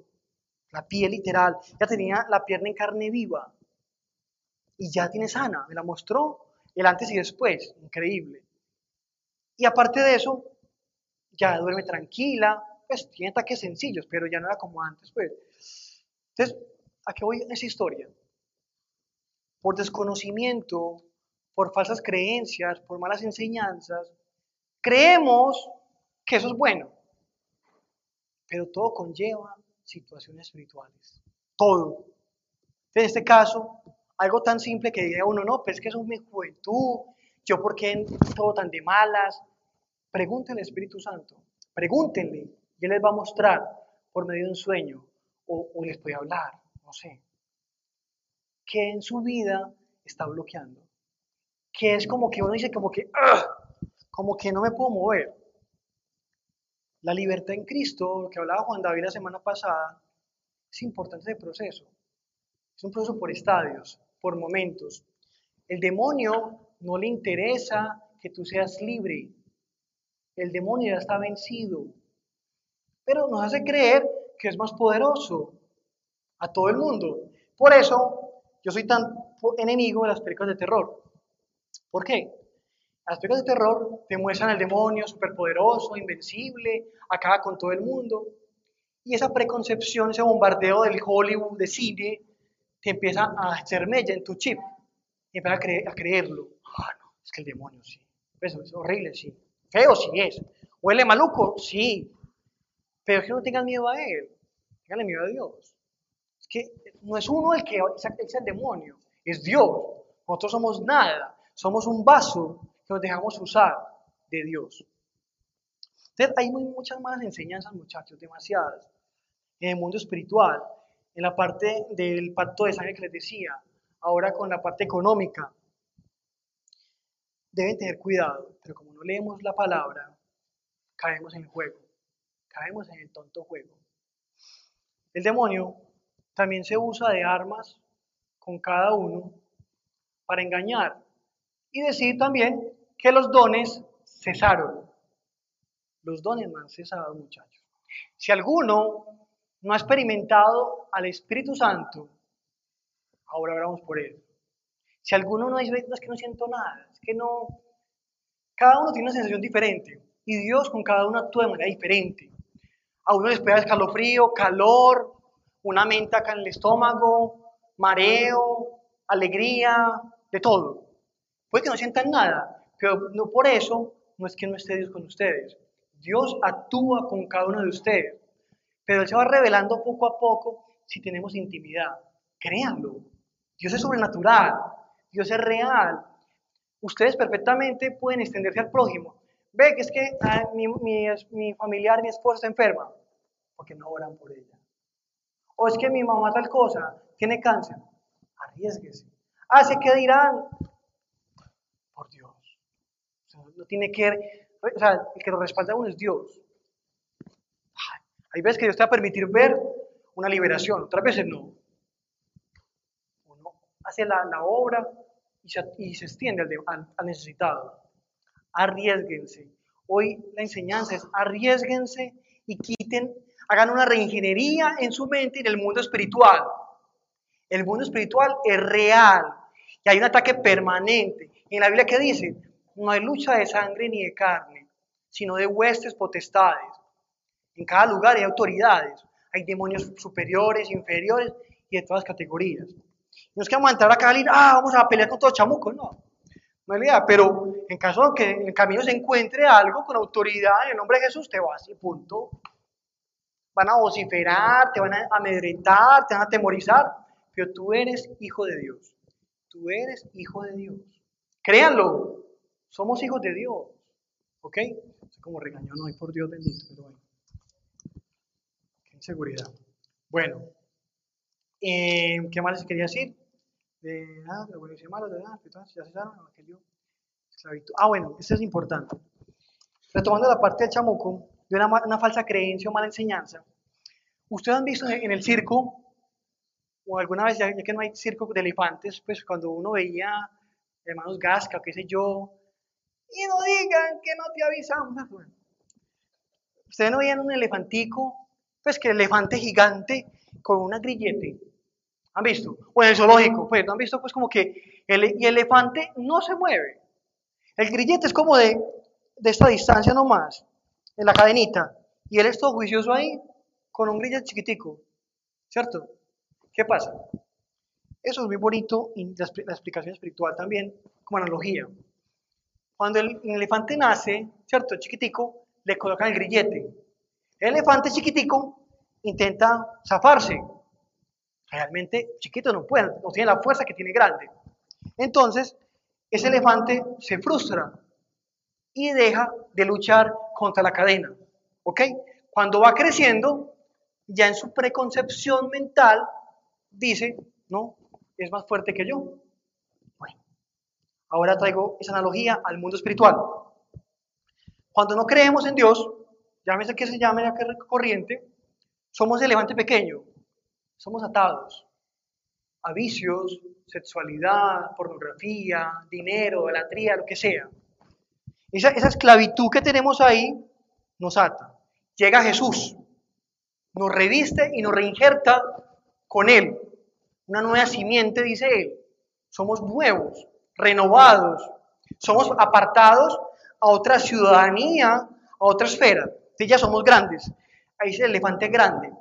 La piel literal, ya tenía la pierna en carne viva. Y ya tiene sana, me la mostró. El antes y después, increíble. Y aparte de eso, ya duerme tranquila, pues tiene ataques sencillos, pero ya no era como antes, pues. Entonces, ¿a qué voy en esa historia? Por desconocimiento, por falsas creencias, por malas enseñanzas, creemos que eso es bueno, pero todo conlleva situaciones espirituales. Todo. En este caso, algo tan simple que diría uno, no, pues es que eso es mi juventud, yo por qué todo tan de malas. Pregúntenle al Espíritu Santo, pregúntenle, y Él les va a mostrar por medio de un sueño, o, les puede hablar, no sé, que en su vida está bloqueando. Que es como que uno dice, como que, como que no me puedo mover. La libertad en Cristo, que hablaba Juan David la semana pasada, es importante ese proceso. Es un proceso por estadios, por momentos. El demonio no le interesa que tú seas libre. El demonio ya está vencido. Pero nos hace creer que es más poderoso a todo el mundo. Por eso yo soy tan enemigo de las películas de terror. ¿Por qué? Las películas de terror te muestran al demonio superpoderoso, invencible, acaba con todo el mundo. Y esa preconcepción, ese bombardeo del Hollywood, de cine, te empieza a hacer mella en tu chip. Y empiezas a, creerlo. Ah, no, es que el demonio sí. Eso pues, es horrible, sí. Feo sí es. Huele maluco, sí. Pero es que no tengan miedo a él. Tenganle miedo a Dios. Es que no es uno el que es el demonio, es Dios. Nosotros somos nada. Somos un vaso nos dejamos usar de Dios. Entonces, hay muchas más enseñanzas, muchachos, demasiadas. En el mundo espiritual, en la parte del pacto de sangre que les decía, ahora con la parte económica. Deben tener cuidado, pero como no leemos la palabra, caemos en el juego, caemos en el tonto juego. El demonio también se usa de armas con cada uno para engañar y decir también que los dones cesaron. Los dones no han cesado, muchachos. Si alguno no ha experimentado al Espíritu Santo, ahora oramos por él. Si alguno no dice, es que no siento nada, es que no... Cada uno tiene una sensación diferente y Dios con cada uno actúa de manera diferente. A uno le espera escalofrío, calor, una menta en el estómago, mareo, alegría, de todo. Puede que no sientan nada, pero no por eso no es que no esté Dios con ustedes. Dios actúa con cada uno de ustedes, pero Él se va revelando poco a poco si tenemos intimidad. Créanlo. Dios es sobrenatural, Dios es real. Ustedes perfectamente pueden extenderse al prójimo. Ve que es que ah, mi, mi, familiar, mi esposa está enferma, porque no oran por ella. O es que mi mamá tal cosa, tiene cáncer, arriesguese. Así ah, que dirán, por Dios. No tiene que, o sea, el que lo respalda a uno es Dios. Hay veces que Dios te va a permitir ver una liberación, otras veces no hace la, obra y se, y extiende al, al, necesitado. Arriesguense. Hoy la enseñanza es arriesguense y quiten, hagan una reingeniería en su mente y en el mundo espiritual. El mundo espiritual es real y hay un ataque permanente. En la Biblia que dice, no hay lucha de sangre ni de carne, sino de huestes potestades. En cada lugar hay autoridades, hay demonios superiores, inferiores y de todas categorías. No es que vamos a entrar acá a ah, vamos a pelear con todos los chamucos, no. No es idea, pero en caso de que en el camino se encuentre algo con autoridad, en el nombre de Jesús te vas y punto. Van a vociferar, te van a amedrentar, te van a atemorizar, pero tú eres hijo de Dios. Tú eres hijo de Dios. Créanlo, somos hijos de Dios. ¿Ok? Como regañó, no hay por Dios bendito, pero bueno. Qué inseguridad. Bueno, eh, ¿qué más les quería decir? de nada, de buenos y malos, de nada, ya cesaron, evangelio, esclavitud. Ah, bueno, esto es importante. Retomando la parte del chamuco, de una, una falsa creencia o mala enseñanza. Ustedes han visto en el circo, o alguna vez, ya, que no hay circo de elefantes, pues cuando uno veía hermanos Gasca, qué sé yo, y no digan que no te avisamos. Ah, Ustedes no veían un elefantico, pues que el elefante gigante con una grillete ¿Han visto? O en el zoológico, pues, ¿no han visto? Pues como que el, elefante no se mueve. El grillete es como de, de esta distancia nomás, en la cadenita. Y él es todo juicioso ahí, con un grillete chiquitico. ¿Cierto? ¿Qué pasa? Eso es muy bonito y la, explicación espiritual también, como analogía. Cuando el, el elefante nace, ¿cierto? Chiquitico, le colocan el grillete. El elefante chiquitico intenta zafarse, realmente chiquito no puede, no tiene la fuerza que tiene grande. Entonces, ese elefante se frustra y deja de luchar contra la cadena. ¿Ok? Cuando va creciendo, ya en su preconcepción mental, dice, no, es más fuerte que yo. Ahora traigo esa analogía al mundo espiritual. Cuando no creemos en Dios, llámese que se llame la corriente, somos elefante pequeño, somos atados. a vicios, sexualidad, pornografía, dinero, idolatría, lo que sea. Esa, esa esclavitud que tenemos ahí nos ata. Llega Jesús, nos reviste y nos reinjerta con Él. Una nueva simiente, dice Él. Somos nuevos, renovados, somos apartados a otra ciudadanía, a otra esfera. Si ya somos grandes. Ahí dice el elefante grande.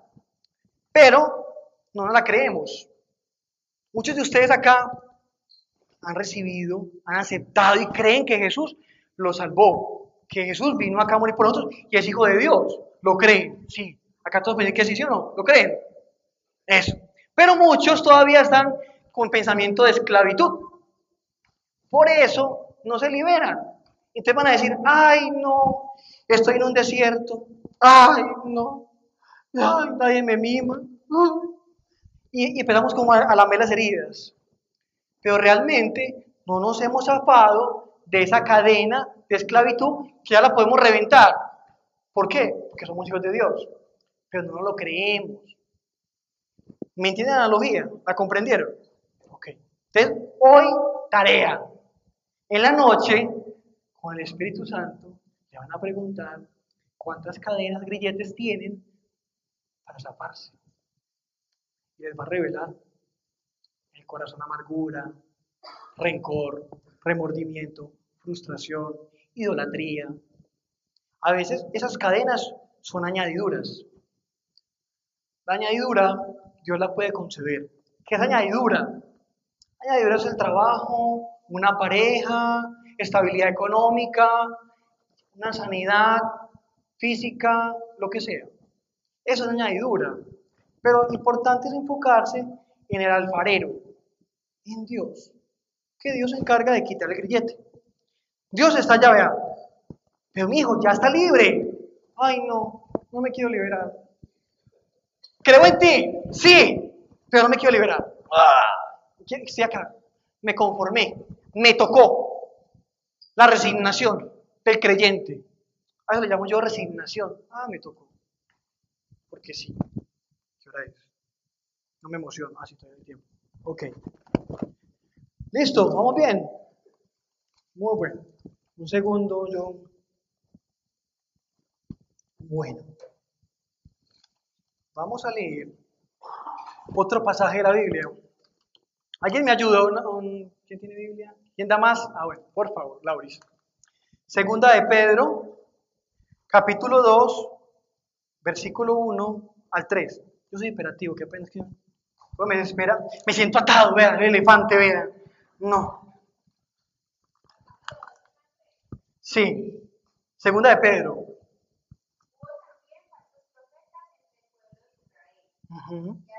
Pero no nos la creemos. Muchos de ustedes acá han recibido, han aceptado y creen que Jesús lo salvó, que Jesús vino acá a morir por nosotros y es hijo de Dios. ¿Lo creen? Sí. Acá todos me dicen que sí, sí o no. ¿Lo creen? Eso. Pero muchos todavía están con pensamiento de esclavitud. Por eso no se liberan. Entonces van a decir, ay no, estoy en un desierto, ay no, ay, nadie me mima. Y, y empezamos como a, a lamer las heridas. Pero realmente no nos hemos zafado de esa cadena de esclavitud que ya la podemos reventar. ¿Por qué? Porque somos hijos de Dios. Pero no lo creemos. ¿Me entienden la analogía? ¿La comprendieron? Ok. Entonces, hoy, tarea. En la noche, con el Espíritu Santo, le van a preguntar cuántas cadenas, grilletes tienen para zafarse. Y les va a revelar el corazón amargura, rencor, remordimiento, frustración, idolatría. A veces esas cadenas son añadiduras. La añadidura Dios la puede conceder. ¿Qué es añadidura? Añadidura es el trabajo, una pareja, estabilidad económica, una sanidad física, lo que sea. Eso es añadidura. Pero lo importante es enfocarse en el alfarero, en Dios. Que Dios se encarga de quitar el grillete. Dios está ya, vea. Pero mi hijo ya está libre. Ay, no, no me quiero liberar. Creo en ti, sí, pero no me quiero liberar. Ah, estoy acá. Me conformé, me tocó la resignación del creyente. A eso le llamo yo resignación. Ah, me tocó. Porque sí. ¿Qué hora es? No me emociono. Ah, sí, todavía hay tiempo. Ok. Listo, vamos bien. Muy bueno. Un segundo, yo. Bueno. Vamos a leer otro pasaje de la Biblia. ¿Alguien me ayuda? ¿Quién tiene Biblia? ¿Quién da más? Ah, bueno, por favor, Lauris. Segunda de Pedro, capítulo 2, versículo 1 al 3. Yo soy imperativo, qué pena que me desespera. Me siento atado, vean, el elefante, vean. No. Sí. Segunda de Pedro. Uh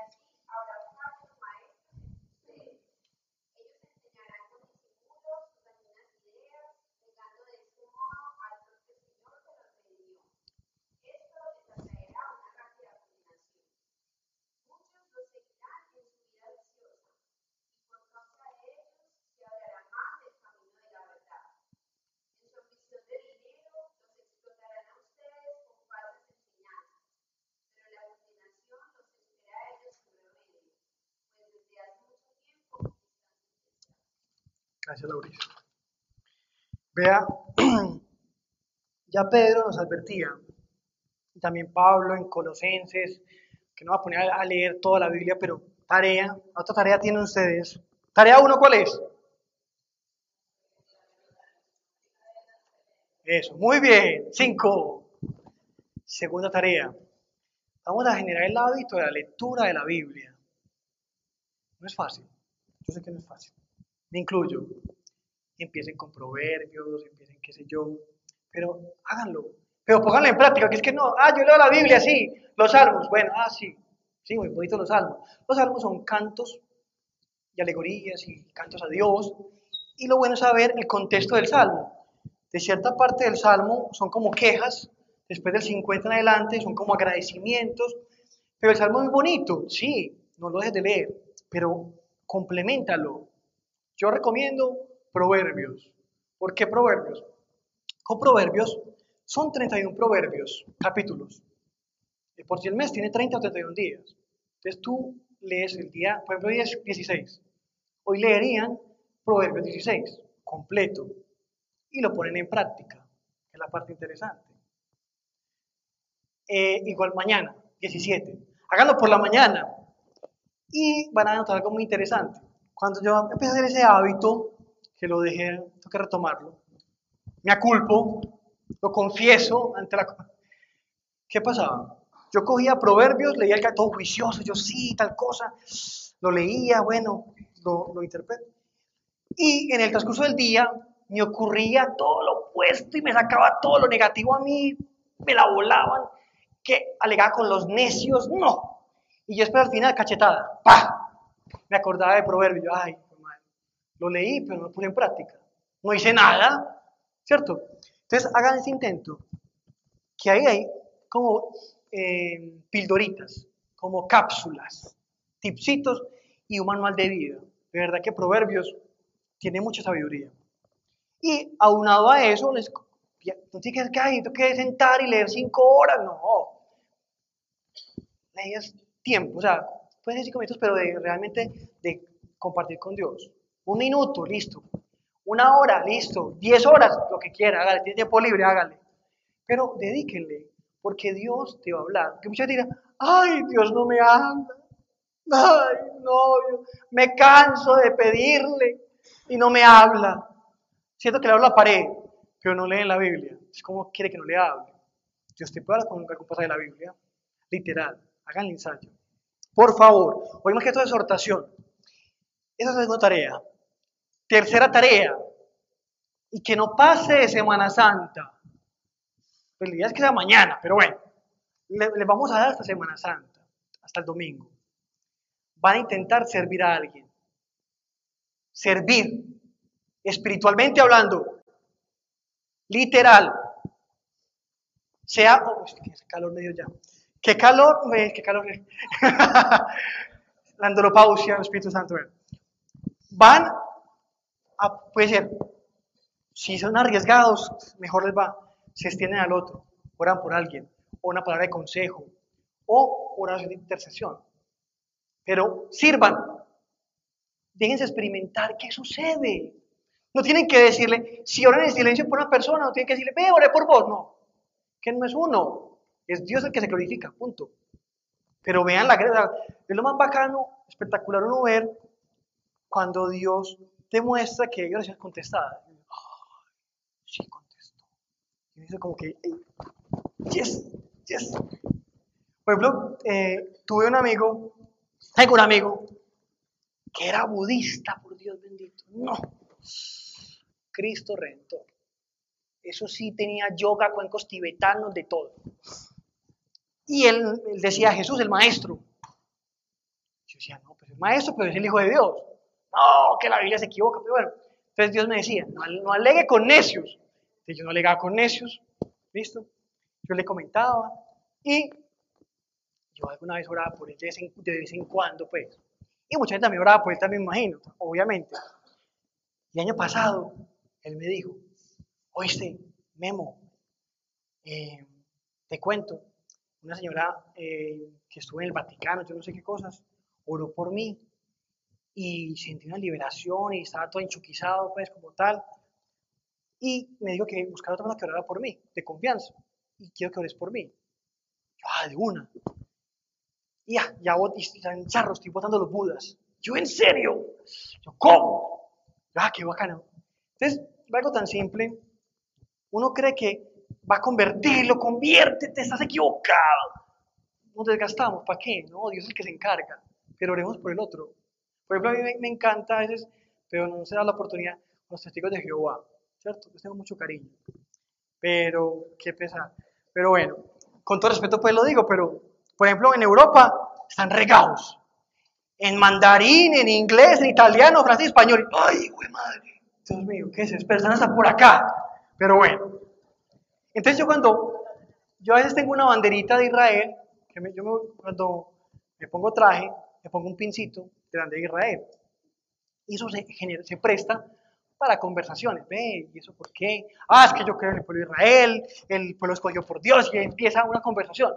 Gracias, Lauris. Vea, ya Pedro nos advertía, y también Pablo en Colosenses, que no va a poner a leer toda la Biblia, pero tarea, otra tarea tienen ustedes. Tarea uno, ¿cuál es? Eso, muy bien. Cinco. Segunda tarea. Vamos a generar el hábito de la lectura de la Biblia. No es fácil. Yo sé que no es fácil me incluyo. Empiecen con proverbios, empiecen qué sé yo, pero háganlo. Pero pónganlo en práctica, que es que no, ah, yo leo la Biblia, sí, los salmos, bueno, ah, sí, sí, muy bonito los salmos. Los salmos son cantos y alegorías y cantos a Dios, y lo bueno es saber el contexto del salmo. De cierta parte del salmo son como quejas, después del 50 en adelante son como agradecimientos, pero el salmo es muy bonito, sí, no lo dejes de leer, pero complementalo, yo recomiendo Proverbios. ¿Por qué Proverbios? Con Proverbios son 31 Proverbios, capítulos. Y por si el mes tiene 30 o 31 días. Entonces tú lees el día, por ejemplo, hoy es 16. Hoy leerían Proverbios 16, completo, y lo ponen en práctica, es la parte interesante. Eh, igual mañana, 17. Háganlo por la mañana y van a notar algo muy interesante. Cuando yo empecé a hacer ese hábito, que lo dejé, tengo que retomarlo, me aculpo, lo confieso ante la... ¿Qué pasaba? Yo cogía proverbios, leía el todo juicioso, yo sí, tal cosa, lo leía, bueno, lo, lo interpreto. Y en el transcurso del día me ocurría todo lo opuesto y me sacaba todo lo negativo a mí, me la volaban, que alegaba con los necios, no. Y yo espero al final cachetada, ¡pa! Me acordaba de proverbio, ay, lo leí, pero no lo puse en práctica. No hice nada, ¿cierto? Entonces hagan ese intento, que ahí hay como eh, pildoritas, como cápsulas, tipsitos y un manual de vida. De verdad que Proverbios tiene mucha sabiduría. Y aunado a eso, les, no tienes que, que sentar y leer cinco horas, no. Lees tiempo, o sea, pueden ser cinco minutos, pero realmente de compartir con Dios. Un minuto, listo. Una hora, listo. Diez horas, lo que quiera, hágale. Tiene tiempo libre, hágale. Pero dedíquenle, porque Dios te va a hablar. Que muchos dirán, ay, Dios no me habla. Ay, no, me canso de pedirle y no me habla. Siento que le hablo a la pared, pero no lee en la Biblia. Es como quiere que no le hable. Dios te puede hablar con algún pasaje de la Biblia. Literal. Hagan el ensayo. Por favor, hoy más que todo exhortación. Esa es la segunda tarea. Tercera tarea. Y que no pase de Semana Santa. Pues la idea es que sea mañana, pero bueno. Le, vamos a dar hasta Semana Santa, hasta el domingo. Van a intentar servir a alguien. Servir. Espiritualmente hablando. Literal. Sea. Oh, qué calor medio ya. ¿Qué calor? ¿Qué calor? la andropausia, el Espíritu Santo. Van a, puede ser, si son arriesgados, mejor les va, se extienden al otro, oran por alguien, o una palabra de consejo, o oración de intercesión. Pero sirvan, déjense experimentar qué sucede. No tienen que decirle, si oran en silencio por una persona, no tienen que decirle, ve, oré por vos, no. Que no es uno, es Dios el que se glorifica, punto. Pero vean la gracia, es lo más bacano, espectacular uno ver cuando Dios demuestra que hay oraciones contestadas. sí contestó. Y dice como que, yes, yes. Por ejemplo, eh, tuve un amigo, tengo un amigo, que era budista, por Dios bendito. No. Cristo Redentor. Eso sí tenía yoga, cuencos tibetanos, de todo. Y él, decía Jesús, el maestro. Yo decía, no, pues el maestro, pero es el Hijo de Dios. No, que la Biblia se equivoca, pero bueno. Entonces Dios me decía, no, alegue con necios. Entonces yo no alegaba con necios, ¿listo? Yo le comentaba y yo alguna vez oraba por él de vez en, cuando, pues. Y mucha gente también oraba por él también, me imagino, obviamente. Y año pasado, él me dijo, oíste, Memo, eh, te cuento, una señora eh, que estuvo en el Vaticano, yo no sé qué cosas, oró por mí y sentí una liberación y estaba todo enchuquizado, pues, como tal. Y me dijo que buscara otra persona que orara por mí, de confianza. Y quiero que ores por mí. Yo, ah, de una. Y ya, ya en charros, estoy botando los budas. Yo, ¿en serio? Yo, ¿cómo? Ah, qué bacano. Entonces, algo tan simple. Uno cree que va a convertirlo, conviértete, estás equivocado. Nos desgastamos, ¿para qué? No, Dios es el que se encarga, pero oremos por el otro. Por ejemplo, a mí me, encanta a veces, pero no se da la oportunidad, los testigos de Jehová, ¿cierto? Les tengo mucho cariño, pero qué pesar. Pero bueno, con todo respeto pues lo digo, pero por ejemplo en Europa están regados. En mandarín, en inglés, en italiano, francés, español. ¡Ay, güey madre! Dios mío, ¿qué es eso? Personas hasta por acá. Pero bueno, entonces yo cuando, yo a veces tengo una banderita de Israel, que yo me, cuando me pongo traje, me pongo un pincito de de Israel. Y eso se, presta para conversaciones. Ve, ¿y eso por qué? Ah, es que yo creo en el pueblo de Israel, el pueblo escogido por Dios, y empieza una conversación.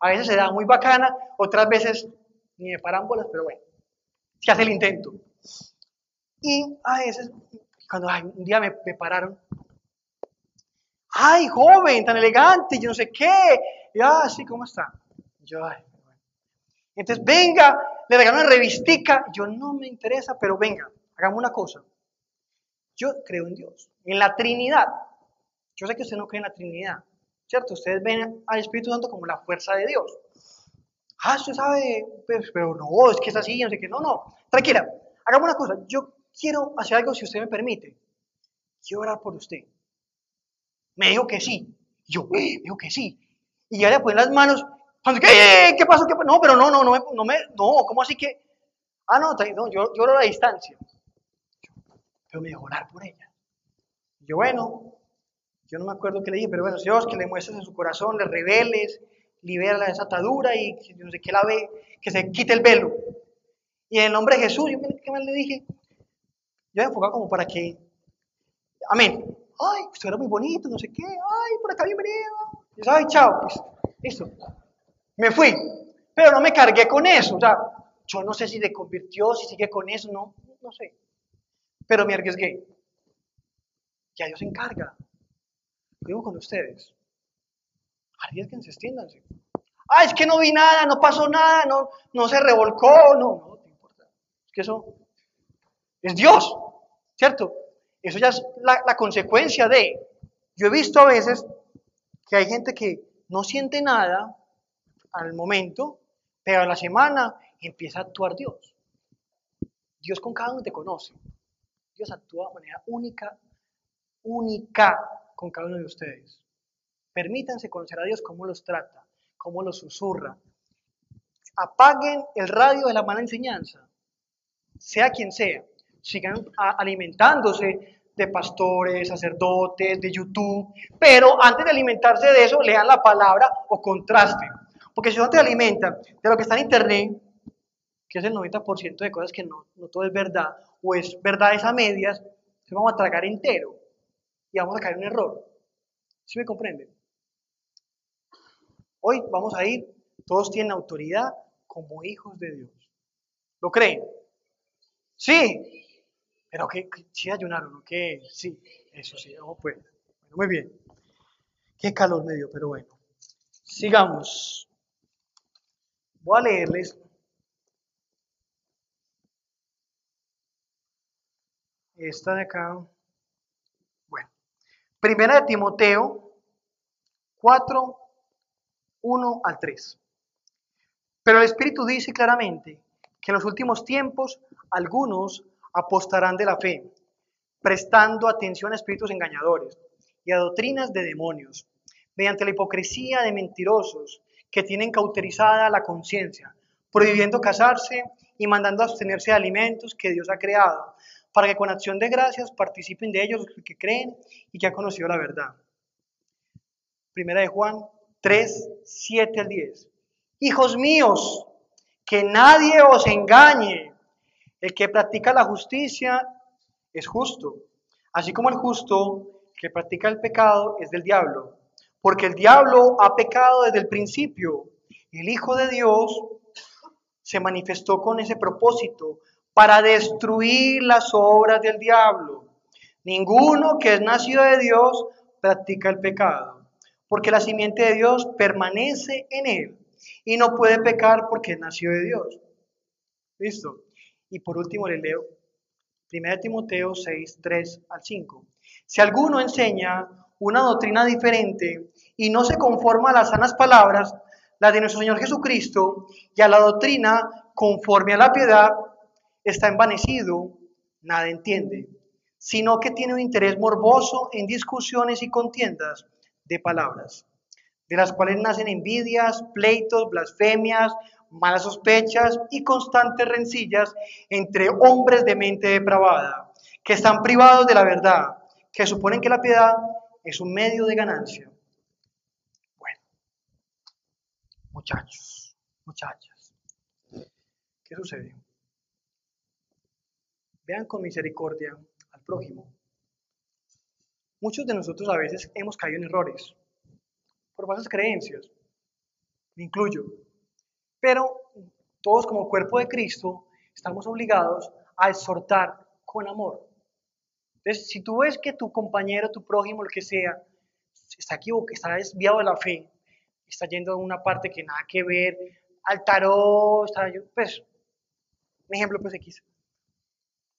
A veces se da muy bacana, otras veces ni me parámbolas, pero bueno, se hace el intento. Y a veces, cuando un día me, pararon, ay, joven, tan elegante, yo no sé qué, y ah, sí, ¿cómo está? Yo, ay, entonces, venga, le regalo una revistica. Yo no me interesa, pero venga, hagamos una cosa. Yo creo en Dios, en la Trinidad. Yo sé que usted no cree en la Trinidad, ¿cierto? Ustedes ven al Espíritu Santo como la fuerza de Dios. Ah, usted sabe, pues, pero no, es que es así, no sé qué. No, no, tranquila, hagamos una cosa. Yo quiero hacer algo si usted me permite. Quiero orar por usted. Me dijo que sí. Yo, eh, me dijo que sí. Y ya le ponen las manos ¿Qué, ¿Qué pasó? ¿Qué No, pero no, no, no, no, me, no, ¿cómo así que? Ah, no, no yo, yo oro a la distancia. Pero me dejó orar por ella. yo, bueno, yo no me acuerdo qué le dije, pero bueno, Dios, que le muestres en su corazón, le reveles, libera la desatadura y no sé qué la ve, que se quite el velo. Y en el nombre de Jesús, yo ¿qué más le dije? Yo me enfocaba como para que, amén. Ay, usted era muy bonito, no sé qué, ay, por acá bienvenido. Y yo, ay, chao, pues, listo me fui, pero no me cargué con eso. O sea, yo no sé si se convirtió, si sigue con eso, no, no sé. Pero me arriesgué. Ya Dios se encarga. Digo con ustedes. Arriesguense, extiéndanse. Ah, es que no vi nada, no pasó nada, no, no se revolcó, no, no te importa. Es que eso es Dios, ¿cierto? Eso ya es la consecuencia de. Yo he visto a veces que hay gente que no siente nada, al momento, pero a la semana empieza a actuar Dios. Dios con cada uno te conoce. Dios actúa de manera única, única con cada uno de ustedes. Permítanse conocer a Dios cómo los trata, cómo los susurra. Apaguen el radio de la mala enseñanza, sea quien sea. Sigan alimentándose de pastores, sacerdotes, de YouTube, pero antes de alimentarse de eso, lean la palabra o contrasten. Porque si no te alimenta de lo que está en Internet, que es el 90% de cosas que no, todo es verdad, o es verdades a medias, se vamos a tragar entero y vamos a caer en un error. ¿Sí me comprenden? Hoy vamos a ir, todos tienen autoridad como hijos de Dios. ¿Lo creen? Sí. Pero que, sí ayunaron, ¿no? Que sí, eso sí, pues. Bueno, muy bien. Qué calor me dio, pero bueno. Sigamos. Voy a leerles esta de acá. Bueno, primera de Timoteo 4, 1 al 3. Pero el Espíritu dice claramente que en los últimos tiempos algunos apostarán de la fe, prestando atención a espíritus engañadores y a doctrinas de demonios, mediante la hipocresía de mentirosos que tienen cauterizada la conciencia, prohibiendo casarse y mandando abstenerse de alimentos que Dios ha creado, para que con acción de gracias participen de ellos los que creen y que han conocido la verdad. Primera de Juan 3, 7 al 10. Hijos míos, que nadie os engañe. El que practica la justicia es justo, así como el justo que practica el pecado es del diablo porque el diablo ha pecado desde el principio. El Hijo de Dios se manifestó con ese propósito, para destruir las obras del diablo. Ninguno que es nacido de Dios practica el pecado, porque la simiente de Dios permanece en él y no puede pecar porque es nacido de Dios. ¿Listo? Y por último le leo 1 Timoteo 6, 3 al 5. Si alguno enseña una doctrina diferente y no se conforma a las sanas palabras, la de nuestro Señor Jesucristo, y a la doctrina conforme a la piedad, está envanecido, nada entiende, sino que tiene un interés morboso en discusiones y contiendas de palabras, de las cuales nacen envidias, pleitos, blasfemias, malas sospechas y constantes rencillas entre hombres de mente depravada, que están privados de la verdad, que suponen que la piedad es un medio de ganancia. Bueno, muchachos, muchachas, ¿qué sucede? Vean con misericordia al prójimo. Muchos de nosotros a veces hemos caído en errores por falsas creencias, me incluyo. Pero todos como cuerpo de Cristo, estamos obligados a exhortar con amor. Entonces, si tú ves que tu compañero, tu prójimo, lo que sea, está equivocado, está desviado de la fe, está yendo a una parte que nada que ver, al tarot, está, pues, un ejemplo, pues X.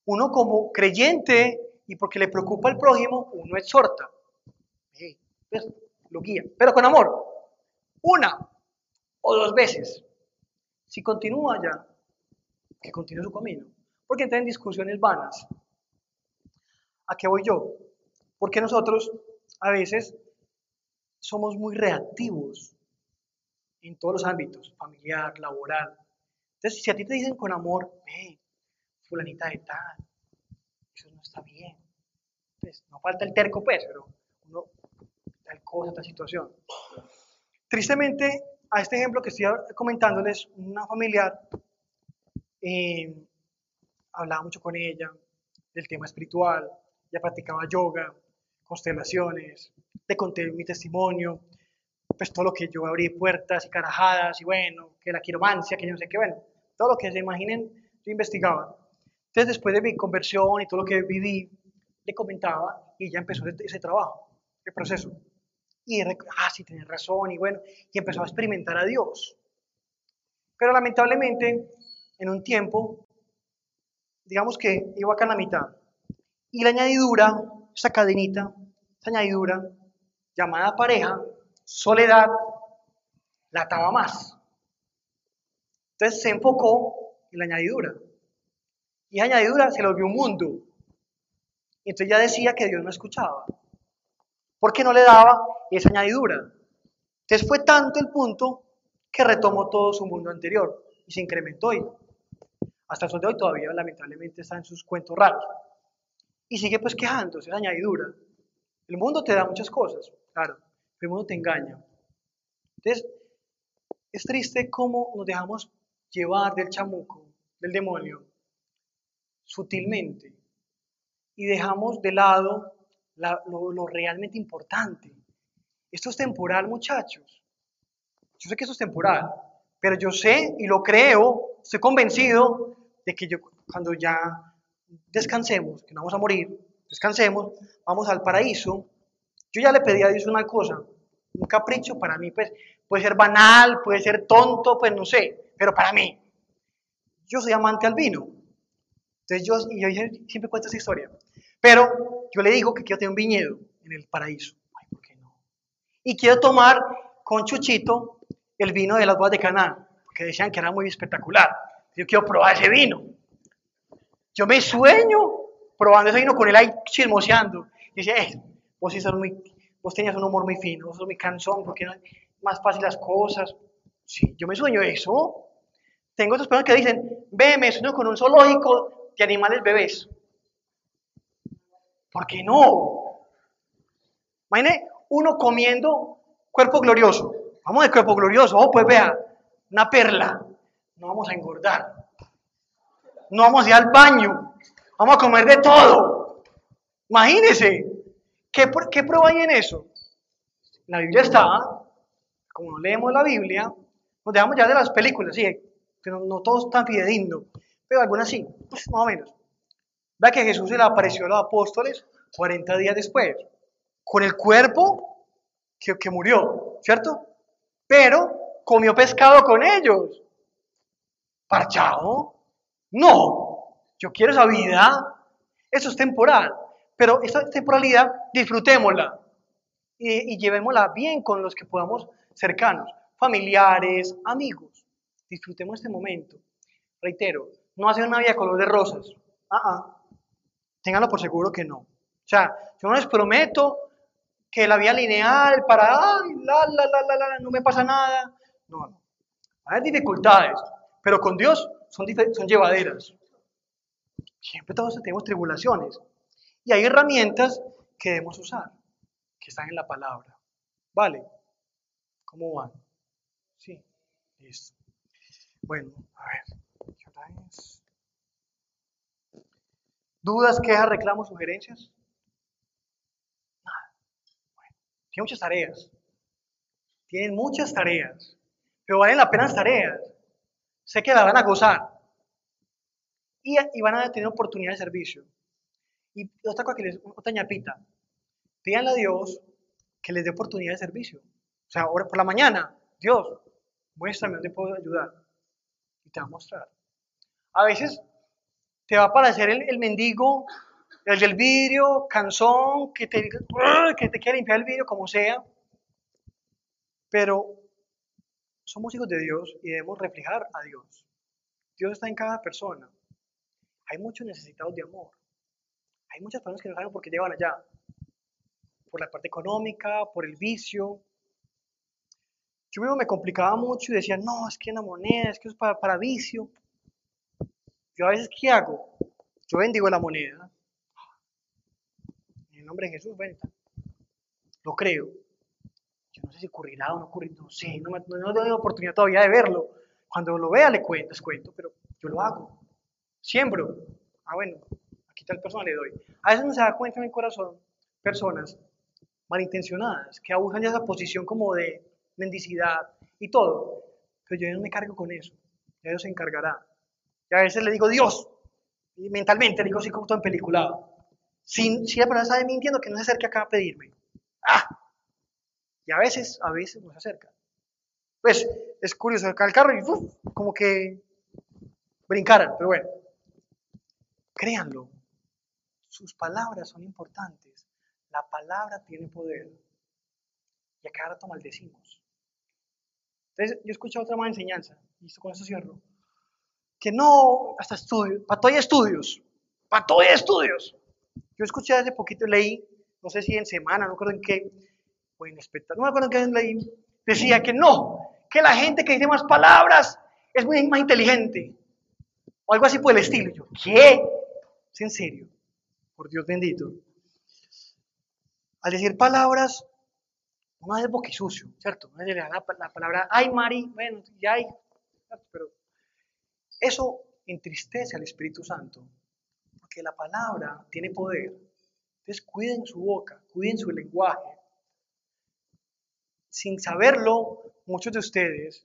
Uno como creyente y porque le preocupa al prójimo, uno exhorta. Pues, lo guía, pero con amor. Una o dos veces. Si continúa ya, que continúe su camino. Porque entra en discusiones vanas. ¿A qué voy yo? Porque nosotros a veces somos muy reactivos en todos los ámbitos, familiar, laboral. Entonces, si a ti te dicen con amor, ve, fulanita de tal, eso no está bien. Pues, no falta el terco, pues, pero uno, tal cosa, tal situación. Tristemente, a este ejemplo que estoy comentándoles, una familiar eh, hablaba mucho con ella del tema espiritual, ya practicaba yoga, constelaciones, le conté mi testimonio, pues todo lo que yo abrí puertas y carajadas y bueno, que la quiromancia, que yo no sé qué, bueno, todo lo que se imaginen, yo investigaba. Entonces después de mi conversión y todo lo que viví, le comentaba y ya empezó ese trabajo, el proceso. Y, ah, sí, tienes razón, y bueno, y empezó a experimentar a Dios. Pero lamentablemente, en un tiempo, digamos que iba acá en la mitad, y la añadidura, esa cadenita, esa añadidura, llamada pareja, soledad, la ataba más. Entonces se enfocó en la añadidura. Y la añadidura se lo vio un mundo. Entonces ya decía que Dios no escuchaba. Porque no le daba esa añadidura. Entonces fue tanto el punto que retomó todo su mundo anterior y se incrementó. Y hasta el sol de hoy todavía lamentablemente está en sus cuentos raros. Y sigue pues quejándose, esa añadidura. El mundo te da muchas cosas, claro, el mundo te engaña. Entonces, es triste cómo nos dejamos llevar del chamuco, del demonio, sutilmente, y dejamos de lado lo, realmente importante. Esto es temporal, muchachos. Yo sé que eso es temporal, pero yo sé y lo creo, estoy convencido de que yo, cuando ya descansemos, que no vamos a morir, descansemos, vamos al paraíso. Yo ya le pedí a Dios una cosa, un capricho para mí, pues puede ser banal, puede ser tonto, pues no sé, pero para mí, yo soy amante al vino. Entonces yo, y yo siempre cuento esa historia. Pero yo le digo que quiero tener un viñedo en el paraíso. Y quiero tomar con Chuchito el vino de las bodas de Canaán, porque decían que era muy espectacular. Yo quiero probar ese vino. Yo me sueño probando ese vino con él ahí chismoseando. dice, eh, vos, sí muy, vos tenías un humor muy fino, vos sos muy cansón, porque no más fácil las cosas. Sí, yo me sueño eso. Tengo otras personas que dicen, ve, me sueño con un zoológico de animales bebés. ¿Por qué no? Imagine uno comiendo cuerpo glorioso. Vamos de cuerpo glorioso. Oh, pues vea, una perla. No vamos a engordar. No vamos a ir al baño. Vamos a comer de todo. Imagínese. ¿Qué, qué prueba hay en eso? La Biblia está, como no leemos la Biblia, nos dejamos ya de las películas, sí, pero no todos están fidedignos, pero algunas sí, pues más o menos. Vea que Jesús se le apareció a los apóstoles 40 días después, con el cuerpo que, que murió, ¿cierto? Pero comió pescado con ellos. ¿Parchado? No, yo quiero esa vida. Eso es temporal, pero esta temporalidad disfrutémosla y, llevémosla bien con los que podamos cercanos, familiares, amigos. Disfrutemos este momento. Reitero, no hacer una vida color de rosas. Ah, ah. Ténganlo por seguro que no. O sea, yo no les prometo que la vía lineal para, ay, la, la, la, la, la, no me pasa nada. No, no. Hay dificultades, pero con Dios son, son llevaderas. Siempre todos tenemos tribulaciones. Y hay herramientas que debemos usar, que están en la palabra. ¿Vale? ¿Cómo van? Sí, listo. Bueno, a ver. ¿Dudas, quejas, reclamos, sugerencias? Nada. Bueno, tiene muchas tareas. Tienen muchas tareas. Pero valen la pena las tareas. Sé que la van a gozar. Y, y van a tener oportunidad de servicio. Y otra cosa que les, otra ñapita, pídanle a Dios que les dé oportunidad de servicio. O sea, ahora por la mañana, Dios, muéstrame dónde puedo ayudar. Y te va a mostrar. A veces te va a parecer el, el mendigo, el del vidrio, cansón, que te, que te quiere limpiar el vidrio, como sea. Pero somos hijos de Dios y debemos reflejar a Dios. Dios está en cada persona. Hay muchos necesitados de amor. Hay muchas personas que no saben por qué llevan allá. Por la parte económica, por el vicio. Yo mismo me complicaba mucho y decía, no, es que la moneda, es que es para, para vicio. Yo a veces, ¿qué hago? Yo bendigo la moneda. En el nombre de Jesús, venta. Lo creo. No sé si ocurrirá o no ocurrirá, no sé, no, no, no he tenido oportunidad todavía de verlo. Cuando lo vea le cuento, les cuento, pero yo lo hago. Siembro. Ah, bueno, aquí tal persona le doy. A veces no se da cuenta en el corazón personas malintencionadas que abusan de esa posición como de mendicidad y todo. Pero yo no me cargo con eso. Ya Dios se encargará. Y a veces le digo, Dios, y mentalmente le digo así como todo en película. Si, si la persona está mintiendo, que no se acerque acá a pedirme. ¡Ah! A veces, a veces no se acerca. Pues es curioso, acá el carro y ¡uf! como que brincaran, pero bueno. Créanlo, sus palabras son importantes. La palabra tiene poder. Y a cada rato maldecimos. Entonces, yo escuché otra más enseñanza, y con eso cierro, que no, hasta estudios, para todo hay estudios, para todo hay estudios. Yo escuché hace poquito, leí, no sé si en semana, no recuerdo en qué, o en espectáculo, no me acuerdo qué leí, decía que no, que la gente que dice más palabras es muy más inteligente, o algo así por el estilo. Yo, ¿qué? ¿Es en serio? Por Dios bendito. Al decir palabras, uno hace boquisucio, ¿cierto? Uno le da la, la palabra, ay, Mari, bueno, ya hay, pero eso entristece al Espíritu Santo, porque la palabra tiene poder. Entonces cuiden su boca, cuiden su lenguaje. Sin saberlo, muchos de ustedes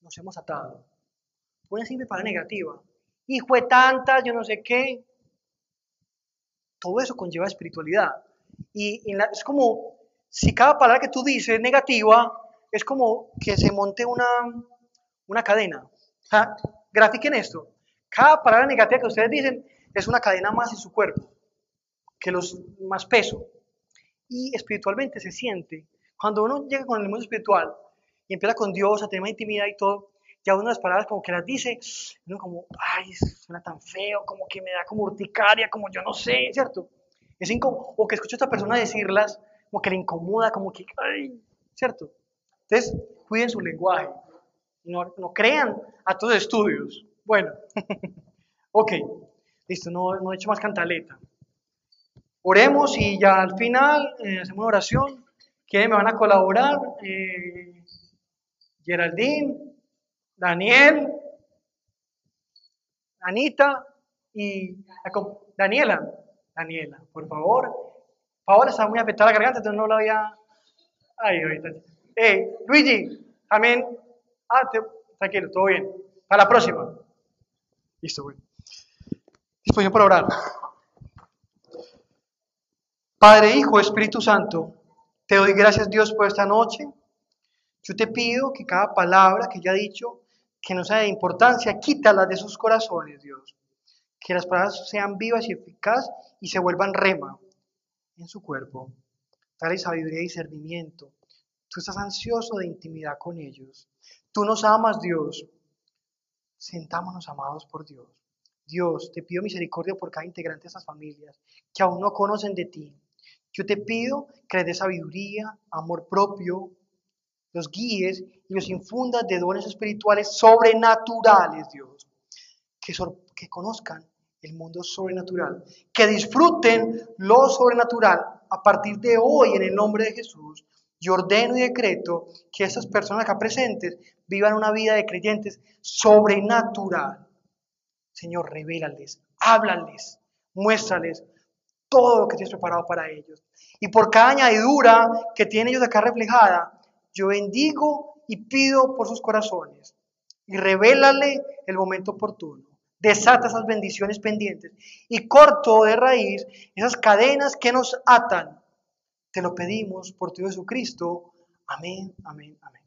nos hemos atado. Una simple palabra negativa. Hijo de tantas, yo no sé qué. Todo eso conlleva espiritualidad. Y en la- es como si cada palabra que tú dices negativa es como que se monte una, una cadena. Sea, grafiquen esto. Cada palabra negativa que ustedes dicen es una cadena más en su cuerpo, que los más peso. Y espiritualmente se siente. Cuando uno llega con el mundo espiritual y empieza con Dios a tener más intimidad y todo, ya uno las palabras como que las dice, uno como, ay, suena tan feo, como que me da como urticaria, como yo no sé, ¿cierto? Es incómodo. O que escucho a esta persona decirlas, como que le incomoda, como que, ay, ¿cierto? Entonces, cuiden su lenguaje. No, no crean a todos estudios. Bueno, ok, listo, no, no he hecho más cantaleta. Oremos y ya al final eh, hacemos una oración. ¿Quiénes me van a colaborar? Eh, Geraldine, Daniel, Anita y Daniela. Daniela, por favor. Paola está muy afectada la garganta, entonces no la había... Ay, ahorita. Eh, Luigi, también. Ah, tranquilo, todo bien. Para la próxima. Listo, bueno. Disposición para orar. Padre, Hijo, Espíritu Santo, te doy gracias Dios por esta noche. Yo te pido que cada palabra que ya he dicho, que no sea de importancia, quítala de sus corazones, Dios. Que las palabras sean vivas y eficaces y se vuelvan rema en su cuerpo. Dale sabiduría y discernimiento. Tú estás ansioso de intimidad con ellos. Tú nos amas, Dios. Sentámonos amados por Dios. Dios, te pido misericordia por cada integrante de estas familias que aún no conocen de ti. Yo te pido que les des sabiduría, amor propio, los guíes y los infundas de dones espirituales sobrenaturales, Dios. Que conozcan el mundo sobrenatural, que disfruten lo sobrenatural a partir de hoy en el nombre de Jesús. Yo ordeno y decreto que estas personas acá presentes vivan una vida de creyentes sobrenatural. Señor, revélales, háblales, muéstrales todo lo que tienes preparado para ellos. Y por cada añadidura que tienen ellos acá reflejada, yo bendigo y pido por sus corazones. y revélale el momento oportuno. Desata esas bendiciones pendientes y corto de raíz esas cadenas que nos atan. Te lo pedimos por tu Jesucristo. Amén, amén, amén.